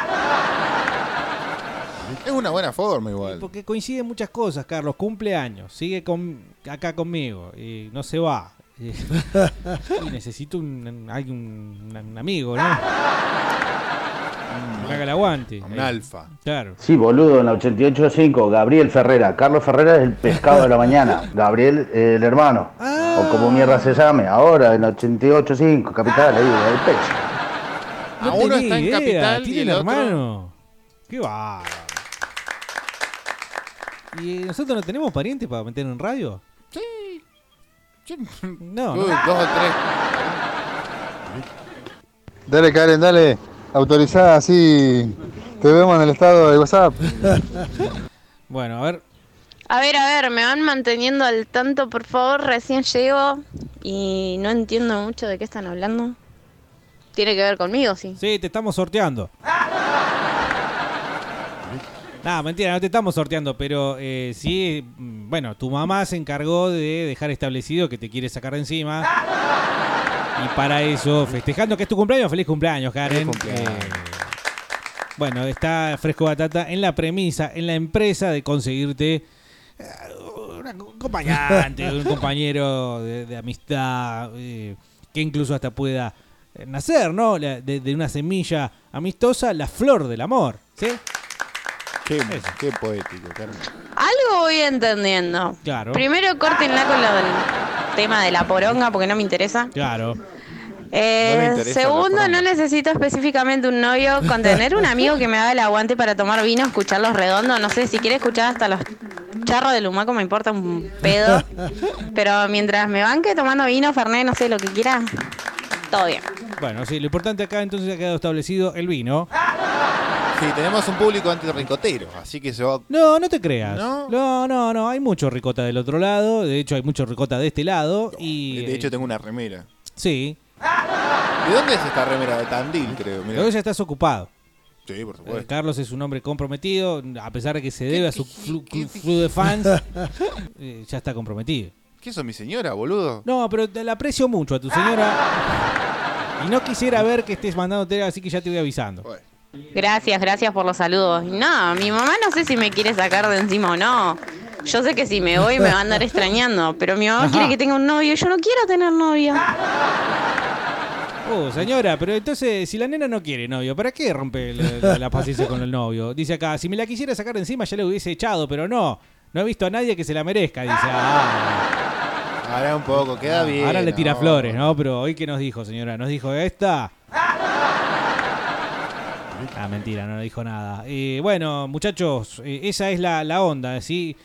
Es una buena forma igual. Porque coinciden muchas cosas, Carlos. Cumpleaños, sigue con, acá conmigo, y no se va. Y necesito un, un, un amigo, ¿no? Haga el aguante. Un Eh, alfa. Claro. Sí, boludo, en la 88.5, Gabriel Ferrera. Carlos Ferrera es el pescado de la mañana. Gabriel, eh, el hermano. O como mierda se llame. Ahora, en la 88.5, capital, ahí, el pecho. No A uno está en idea, Capital y tiene el otro- hermano. Qué va. ¿Y nosotros no tenemos parientes para meter en radio? Sí. No, Uy, no. dos o tres. Dale, Karen, dale. Autorizada, así te vemos en el estado de WhatsApp. Bueno, a ver. A ver, a ver, me van manteniendo al tanto, por favor. Recién llego y no entiendo mucho de qué están hablando. Tiene que ver conmigo, sí. Sí, te estamos sorteando. No, mentira, no te estamos sorteando, pero eh, sí, mm, bueno, tu mamá se encargó de dejar establecido que te quiere sacar de encima. Y para eso, festejando que es tu cumpleaños, feliz cumpleaños, Karen. cumpleaños. Eh, bueno, está Fresco Batata en la premisa, en la empresa de conseguirte eh, un acompañante, un compañero de, de amistad, eh, que incluso hasta pueda nacer, ¿no? La- De, de una semilla amistosa, la flor del amor, ¿sí? Qué, qué poético, Karen. Algo voy entendiendo. Claro. Primero córtenla con lo del tema de la poronga porque no me interesa. Claro. Eh, No interesa segundo, no necesito específicamente un novio. Con tener un amigo que me haga el aguante para tomar vino, escuchar los redondos. No sé, si quiere escuchar hasta los charros del humaco me importa un pedo. Pero mientras me banque tomando vino, Fernet, no sé, lo que quiera, todo bien. Bueno, sí, lo importante acá entonces ha quedado establecido el vino. Sí, tenemos un público antirricotero, así que se va. No, no te creas. ¿No? No, no, no, hay mucho ricota del otro lado. De hecho, hay mucho ricota de este lado. Y, De hecho, tengo una remera. Sí. ¿De dónde es esta remera? De Tandil, creo. Mirá. Pero ya estás ocupado. Sí, por Eh, supuesto. Carlos es un hombre comprometido, a pesar de que se debe a su club de fans, eh, ya está comprometido. ¿Qué sos mi señora, boludo? No, pero te la aprecio mucho a tu señora. Y no quisiera ver que estés mandándote, así que ya te voy avisando. Gracias, gracias por los saludos. No, mi mamá no sé si me quiere sacar de encima o no. Yo sé que si me voy me va a andar extrañando, pero mi mamá Ajá. quiere que tenga un novio y yo no quiero tener novio. Oh, señora, pero entonces, si la nena no quiere novio, ¿para qué rompe la, la- la paciencia con el novio? Dice acá, si me la quisiera sacar de encima ya le hubiese echado, pero no. No he visto a nadie que se la merezca, dice. Ah, Ahora un poco, queda bien. ahora le tira ¿no? flores, ¿no? Pero hoy, ¿qué nos dijo, señora? ¿Nos dijo esta? Ah, mentira, no dijo nada. Eh, bueno, muchachos, eh, esa es la, la onda, ¿sí?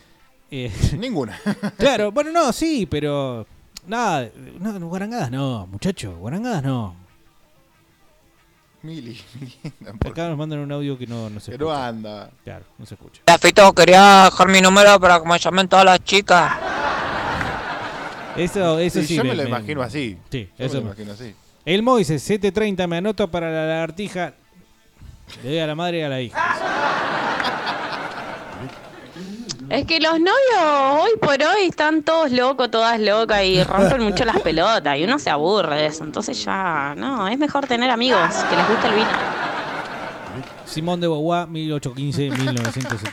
Eh, Ninguna. claro, bueno, no, sí, pero... Nada, no, guarangadas no, muchachos, guarangadas no. Mili. Acá nos mandan un audio que no, no se Que no escucha. anda. Claro, no se escucha. Fito, quería dejar mi número para que me llamen todas las chicas. Eso, eso sí. Sí, yo me lo imagino así. Sí, Yo me eso lo me- imagino así. El Moises, 7.30, me anoto para la lagartija. Le doy a la madre y a la hija. Es que los novios hoy por hoy están todos locos, todas locas y rompen mucho las pelotas y uno se aburre de eso. Entonces ya, no, es mejor tener amigos que les guste el vino. Simón de Beauvoir, 1815-1970.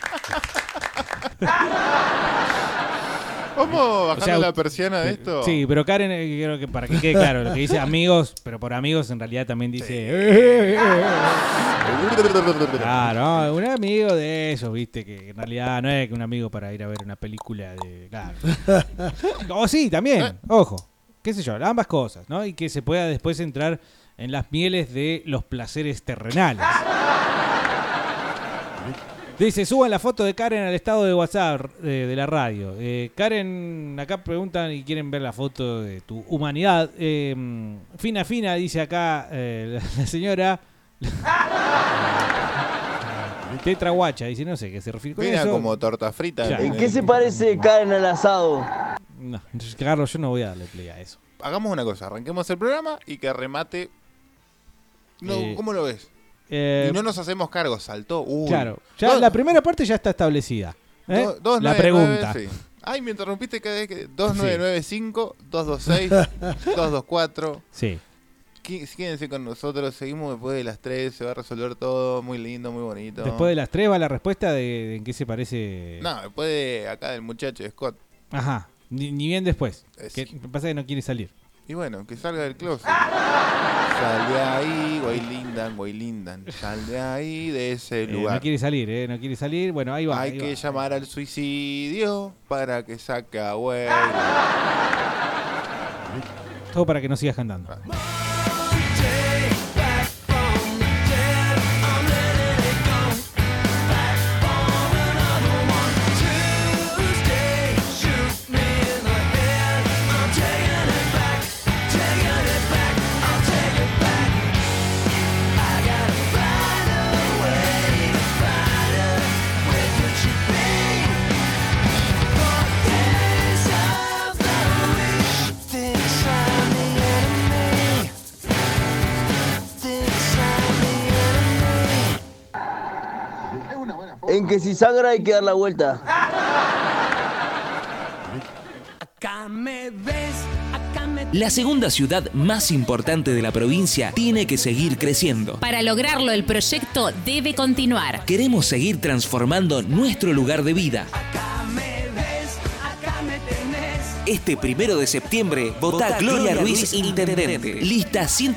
¿Cómo bajando O sea, la persiana de esto? Sí, pero Karen, eh, creo que para que quede claro, lo que dice amigos, pero por amigos en realidad también dice. Claro, un amigo de esos, viste, que en realidad no es que un amigo para ir a ver una película de. Claro. O sí, también, ojo, qué sé yo, ambas cosas, ¿no? Y que se pueda después entrar en las mieles de los placeres terrenales. Dice, suban la foto de Karen al estado de WhatsApp eh, de la radio. Eh, Karen, acá preguntan y quieren ver la foto de tu humanidad. Eh, fina, fina, dice acá eh, la, la señora. Tetra guacha, dice, no sé qué se refiere con Mira eso. como torta frita. Ya. ¿En qué se parece Karen al asado? No, Carlos, yo no voy a darle play a eso. Hagamos una cosa, arranquemos el programa y que remate. No, Eh, ¿Cómo lo ves? Eh, y no nos hacemos cargo, saltó. Uy. Claro, ya Dos- la primera parte ya está establecida. ¿eh? do- dos la pregunta. sí. Ay, me interrumpiste cada vez que. 2995, 226, 224. Sí. Quédense con nosotros, seguimos después de las 3, se va a resolver todo, muy lindo, muy bonito. Después de las tres va la respuesta de, de en qué se parece. No, después de acá del muchacho de Scott. Ajá, ni, ni bien después. Eh, Que pasa que no quiere salir. Y bueno, que salga del closet. Sal de ahí, Guaylindan, Guaylindan. Sal de ahí, de ese Eh, lugar. no quiere salir, ¿eh? No quiere salir. Bueno, ahí va. Hay ahí que va. llamar al suicidio para que saque a güey. Todo para que no sigas cantando. En que si sangra hay que dar la vuelta. La segunda ciudad más importante de la provincia tiene que seguir creciendo. Para lograrlo, el proyecto debe continuar. Queremos seguir transformando nuestro lugar de vida. Este primero de septiembre, vota Vota Gloria Gloria Ruiz, Ruiz, Intendente. Intendente. Lista 100